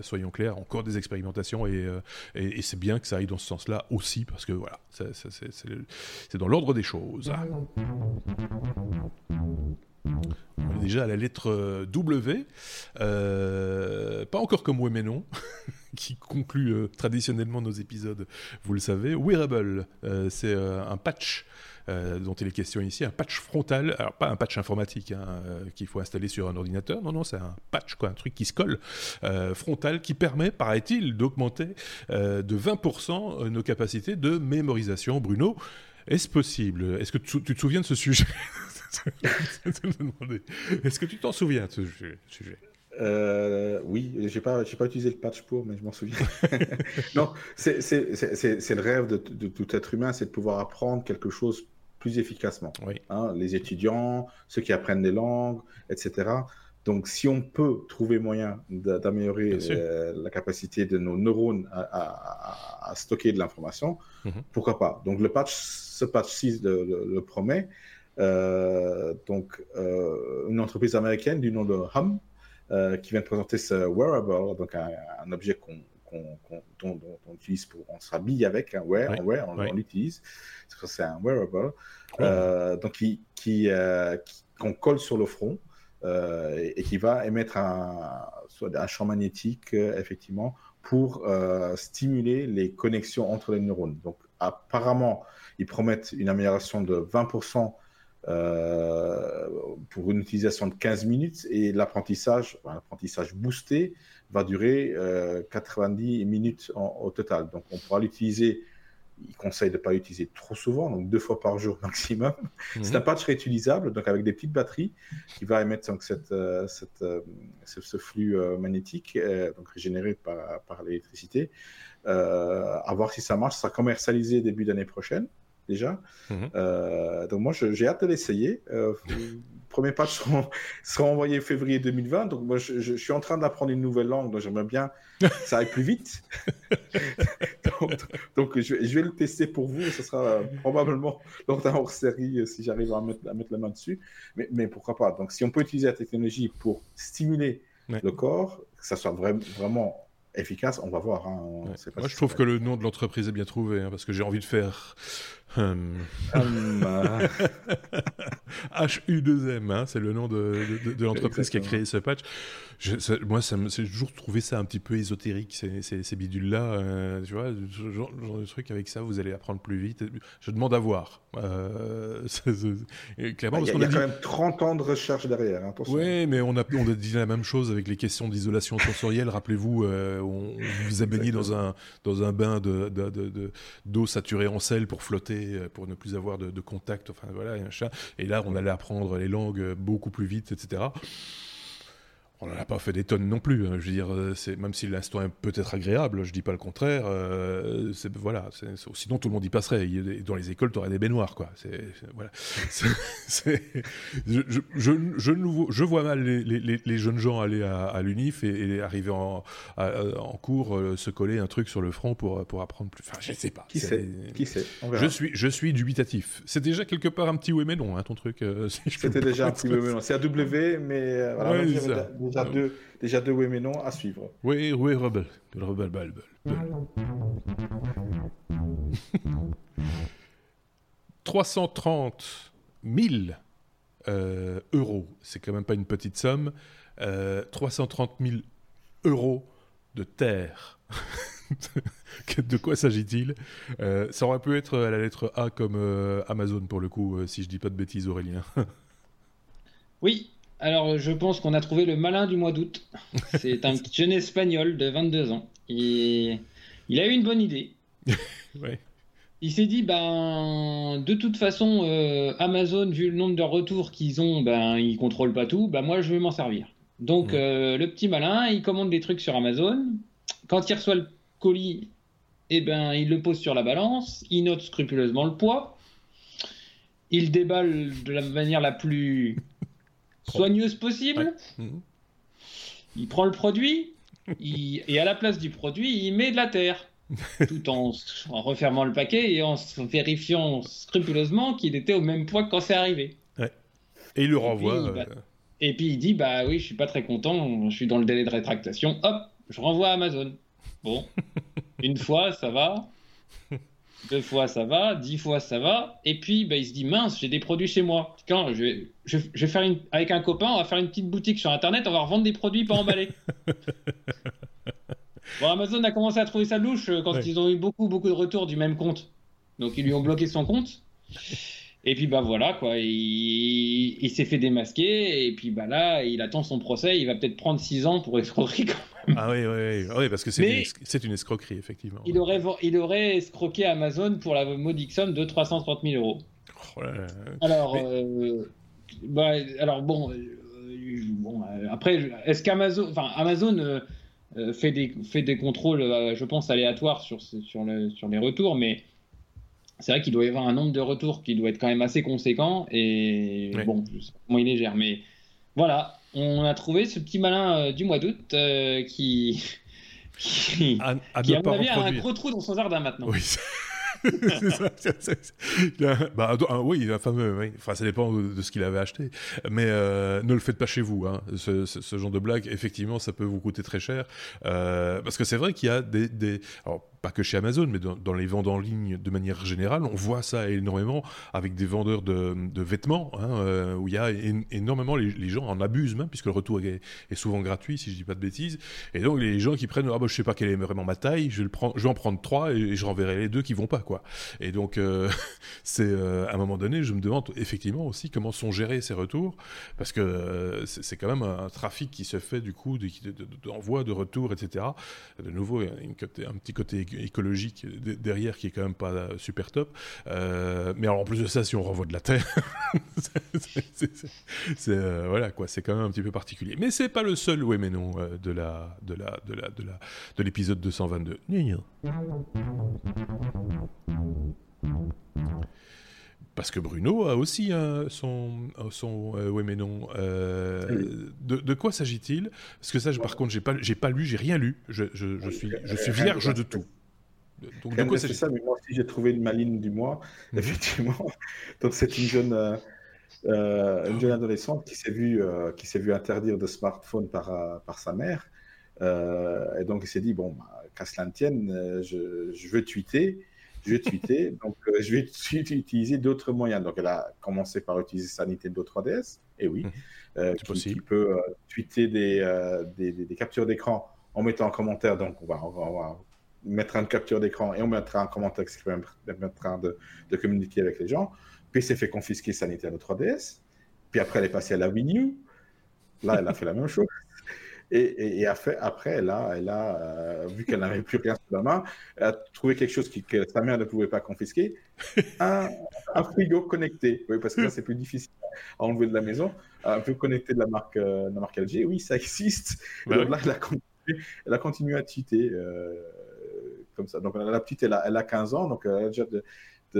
soyons clairs, encore des expérimentations et, et, et c'est bien que ça aille dans ce sens-là aussi parce que voilà, c'est dans l'ordre des choses. On est déjà à la lettre euh, W, euh, pas encore comme oui mais non, qui conclut euh, traditionnellement nos épisodes, vous le savez. Wearable, c'est un patch dont il est question ici, un patch frontal, alors pas un patch informatique hein, qu'il faut installer sur un ordinateur, non, non, c'est un patch, quoi, un truc qui se colle, frontal, qui permet, paraît-il, d'augmenter de 20% nos capacités de mémorisation. Bruno, est-ce possible? Est-ce que tu, te souviens de ce sujet? Est-ce que tu t'en souviens de ce sujet? Euh, oui, j'ai pas, j'ai pas utilisé le patch pour, mais je m'en souviens. non, c'est, le rêve de, tout être humain, c'est de pouvoir apprendre quelque chose plus efficacement. Hein, les étudiants, ceux qui apprennent des langues, etc. Donc, si on peut trouver moyen d'améliorer euh, la capacité de nos neurones à, stocker de l'information, mhm. pourquoi pas? Donc, le patch, ce patch 6 le, promet. Euh, donc, euh, une entreprise américaine du nom de Hum, qui vient de présenter ce wearable, donc un, objet qu'on dont, on utilise pour, on s'habille avec, un wear, on, l'utilise, c'est un wearable, donc qui, qui qu'on colle sur le front, euh, et, qui va émettre un, champ magnétique, euh, effectivement, pour euh, stimuler les connexions entre les neurones. Donc, apparemment, ils promettent une amélioration de 20% pour une utilisation de 15 minutes et l'apprentissage, l'apprentissage boosté va durer 90 minutes au total. Donc on pourra l'utiliser il conseille de ne pas l'utiliser trop souvent, donc deux fois par jour maximum. Mhm. C'est un patch réutilisable, donc avec des petites batteries, qui va émettre donc, cette, euh, cette, euh, ce, flux euh, magnétique, donc régénéré par, par l'électricité. à voir si ça marche. Ça sera commercialisé début d'année prochaine, déjà. Mhm. donc moi, j'ai hâte de l'essayer premier patch sera, sera, envoyé février 2020. Donc, moi, je, suis en train d'apprendre une nouvelle langue, donc j'aimerais bien que ça aille plus vite. donc, je, vais le tester pour vous. Ce sera euh, probablement lors d'un hors-série euh, si j'arrive à mettre, la main dessus. Mais, mais, pourquoi pas? Donc, si on peut utiliser la technologie pour stimuler le corps, que ça soit vraiment efficace, on va voir. Hein. Moi, je trouve que le nom de l'entreprise est bien trouvé, hein, parce que j'ai envie de faire Hum. HU2M, hein, c'est le nom de, de, l'entreprise qui a créé ce patch. Je, moi, j'ai toujours trouvé ça un petit peu ésotérique, ces, ces, bidules-là. Euh, tu vois, genre, genre, de truc avec ça, vous allez apprendre plus vite. Je demande à voir. Euh, clairement, il y a, y a quand même 30 ans de recherche derrière. Hein, oui, mais on a, on a dit la même chose avec les questions d'isolation sensorielle. Rappelez-vous, euh, on, vous a baigné dans un, dans un bain d'eau de, de, saturée en sel pour flotter euh, pour ne plus avoir de, contact. Enfin voilà, et, et là, on allait apprendre les langues beaucoup plus vite, etc on n'en a pas fait des tonnes non plus. Hein. Je veux dire, euh, c'est même si l'instant est peut-être agréable, je dis pas le contraire. Euh, c'est voilà, sinon tout le monde y passerait. Dans les écoles, tu aurais des baignoires, quoi. C'est voilà. je, je, je, je, vois mal les, les, les, jeunes gens aller à, l'unif et, arriver en, en cours euh, se coller un truc sur le front pour pour apprendre plus. Enfin, je sais pas. Qui sait Qui sait Je suis je suis dubitatif. C'est déjà quelque part un petit oui mais non, hein, ton truc. C'était déjà un petit oui mais non. C'est à W, mais voilà déjà deux, déjà deux oui mais non à suivre. Oui, oui, Rebel. Rebel, Rebel, 330 000 euh, euros, c'est quand même pas une petite somme. Euh, 330 000 euros de terre. de quoi s'agit-il? Euh, Ça aurait pu être à la lettre A comme euh, Amazon pour le coup, si je dis pas de bêtises, Aurélien. oui, alors, je pense qu'on a trouvé le malin du mois d'août. C'est un petit jeune espagnol de 22 ans. Et il a eu une bonne idée. Il s'est dit, ben, de toute façon, euh, Amazon, vu le nombre de retours qu'ils ont, ben, ils contrôlent pas tout. Ben, moi, je vais m'en servir. Donc, euh, le petit malin, il commande des trucs sur Amazon. Quand il reçoit le colis, eh ben, il le pose sur la balance. Il note scrupuleusement le poids. Il déballe de la manière la plus soigneuse possible. Mhm. Il prend le produit et à la place du produit, il met de la terre. tout en, refermant le paquet et en vérifiant scrupuleusement qu'il était au même poids que quand c'est arrivé. Et il le renvoie. Euh, et puis, il dit Bah oui, je suis pas très content, je suis dans le délai de rétractation. Hop, je renvoie à Amazon. Bon, une fois, ça va deux fois ça va, dix fois ça va, et puis bah, il se dit mince, j'ai des produits chez moi. Quand je vais, je, vais faire une, avec un copain, on va faire une petite boutique sur internet, on va revendre des produits pas emballés. bon, Amazon a commencé à trouver ça louche euh, quand ils ont eu beaucoup beaucoup de retours du même compte, donc ils lui ont bloqué son compte. Et puis bah voilà quoi, il, il s'est fait démasquer et puis bah là il attend son procès, il va peut-être prendre 6 ans pour escroquerie quand même. Ah oui, oui, oui. parce que c'est une, une, escroquerie effectivement. Il aurait, il aurait escroqué Amazon pour la modique somme de 330 000 euros. Oh alors, euh, bah, alors bon, euh, bon euh, après, est-ce qu'Amazon, enfin Amazon fait des fait des contrôles, je pense aléatoires sur sur, le, sur les retours, mais c'est vrai qu'il doit y avoir un nombre de retours qui doit être quand même assez conséquent. Et bon, sais pas comment il est gère. Mais voilà, on a trouvé ce petit malin euh, du mois d'août euh, qui. qui, a un gros trou dans son jardin maintenant. Oui. bah, oui, fameux, enfin, ça dépend de, ce qu'il avait acheté. Mais euh, ne le faites pas chez vous. Hein. Ce, ce, genre de blague, effectivement, ça peut vous coûter très cher. parce que c'est vrai qu'il y a des, des... Alors, pas que chez Amazon, mais dans, les ventes en ligne de manière générale, on voit ça énormément avec des vendeurs de, vêtements, hein, euh, où il y a énormément, les, gens en abusent puisque le retour est, souvent gratuit, si je dis pas de bêtises. Et donc les gens qui prennent, ah bah, je sais pas quelle est vraiment ma taille, je vais, en prendre trois et, je renverrai les deux qui vont pas, quoi. Et donc, euh, c'est euh, à un moment donné, je me demande effectivement aussi comment sont gérés ces retours, parce que c'est quand même un, trafic qui se fait du coup d'envoi, de, de, retour, etc. De nouveau, une un petit côté écologique derrière qui est quand même pas super top. Euh, mais alors en plus de ça, si on renvoie de la terre, c'est euh, voilà quoi, c'est quand même un petit peu particulier. Mais c'est pas le seul oui mais non euh, de la de la de la de la de l'épisode 222. Parce que Bruno a aussi son, son oui mais non. de, de, quoi s'agit-il? Parce que ça, par contre, j'ai pas, j'ai pas lu, j'ai rien lu. Je, je, je, suis, je suis vierge de tout. Donc, c'est ça, mais moi aussi j'ai trouvé une maline du mois, mhm. effectivement. Donc c'est une jeune, euh, euh, une jeune adolescente qui s'est vue, euh, qui s'est vue interdire de smartphone par, par sa mère. et donc il s'est dit, bon, bah, qu'à cela ne tienne, je, je, veux tweeter. Je vais tweeter, donc je vais utiliser d'autres moyens. Donc elle a commencé par utiliser sa Nintendo 3DS, et oui, mhm. qui, qui, peut tweeter des, des, des, captures d'écran en mettant en commentaire. Donc on va, on va, on va mettre une capture d'écran et on mettra un commentaire qui permettra de, de communiquer avec les gens. Puis s'est fait confisquer sa Nintendo 3DS. Puis après, elle est passée à la Wii U. Là, elle a fait la même chose. Et, et, après, elle a, elle a euh, vu qu'elle n'avait plus rien sous la main, elle a trouvé quelque chose que sa mère ne pouvait pas confisquer, un, frigo connecté. Oui, parce que là, c'est plus difficile à enlever de la maison. Un peu connecté de la marque, euh, de la marque LG. Oui, ça existe. Bah donc là, elle a continué, elle a continué à tweeter. Euh, comme ça. Donc la petite, elle a, elle a 15 ans, donc elle a déjà de,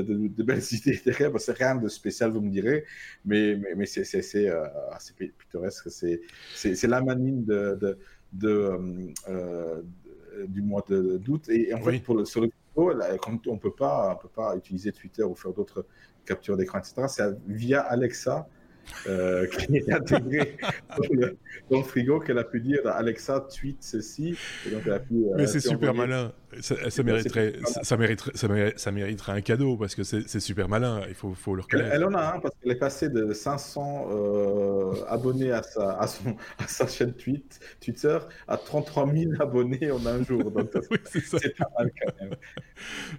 de, belles idées derrière. c'est rien de spécial, vous me direz, mais, mais, mais c'est euh, assez pittoresque. C'est la manine de, euh, euh, du mois d'août. Et, en fait, pour le, sur le vidéo, on ne peut pas utiliser Twitter ou faire d'autres captures d'écran, etc. C'est via Alexa euh, qui est intégré dans, le, frigo qu'elle a pu dire Alexa tweet ceci. Donc elle a pu, euh, mais c'est super malin. Ça, mériterait ça, mériterait ça, mériterait un cadeau parce que c'est super malin. Il faut, faut le reconnaître elle, en a un parce qu'elle est passée de 500 euh, abonnés à sa, à, son, à sa chaîne tweet, Twitter à 33 000 abonnés en un jour. Donc c'est pas mal quand même.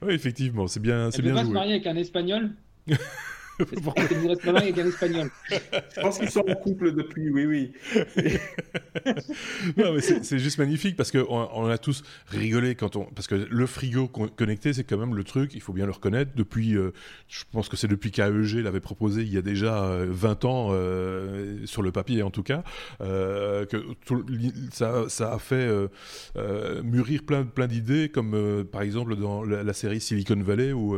Oui effectivement c'est bien c'est bien joué se marier avec un espagnol? Vous reste avec un espagnol. Je pense qu'ils sont en couple depuis, oui, oui. non, mais c'est juste magnifique parce qu'on on a tous rigolé quand on. Parce que le frigo connecté, c'est quand même le truc, il faut bien le reconnaître, depuis. Euh, je pense que c'est depuis qu'AEG l'avait proposé il y a déjà 20 euh, ans, euh, sur le papier en tout cas, que ça, ça, a fait mûrir plein, plein d'idées, comme par exemple dans la, série Silicon Valley où,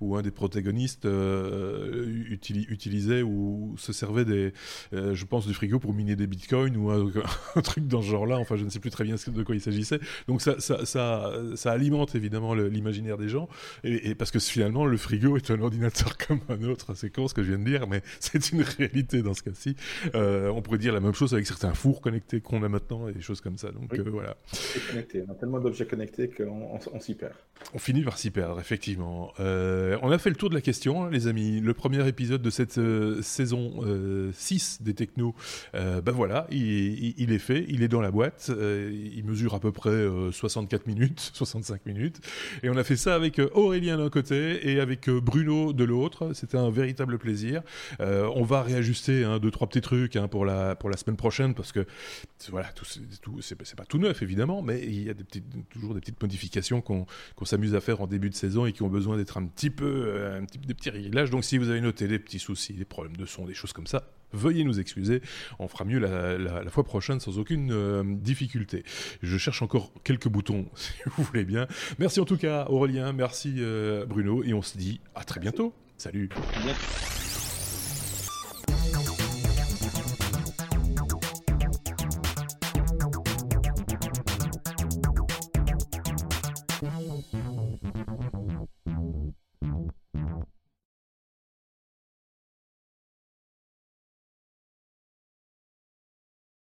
où un des protagonistes utilisait ou se servait des, je pense, du frigo pour miner des bitcoins ou un, truc dans ce genre-là. Enfin, je ne sais plus très bien de quoi il s'agissait. Donc ça, ça, ça, ça alimente évidemment l'imaginaire des gens. Et, parce que finalement, le frigo est un ordinateur comme un autre. C'est con ce que je viens de dire, mais c'est une réalité dans ce cas-ci. Euh, on pourrait dire la même chose avec certains fours connectés qu'on a maintenant et des choses comme ça. Donc euh, voilà. On a tellement d'objets connectés qu'on on, s'y perd. On finit par s'y perdre, effectivement. Euh, on a fait le tour de la question, hein, les amis. Le premier épisode de cette saison 6 des Technos, ben voilà, il, est fait, il est dans la boîte. il mesure à peu près 64 minutes, 65 minutes. Et on a fait ça avec Aurélien d'un côté et avec Bruno de l'autre. C'était un véritable plaisir. on va réajuster hein, deux, trois petits trucs hein, pour, la, pour la semaine prochaine parce que voilà, c'est pas tout neuf évidemment, mais il y a toujours des petites modifications qu'on s'amuse à faire en début de saison et qui ont besoin d'être un petit peu, un petit, des petits réglages. Donc si vous avez noté des petits soucis, des problèmes de son, des choses comme ça, veuillez nous excuser. On fera mieux la, fois prochaine sans aucune euh, difficulté. Je cherche encore quelques boutons, si vous voulez bien. Merci en tout cas, Aurélien. Merci, euh, Bruno. Et on se dit à très bientôt. Salut.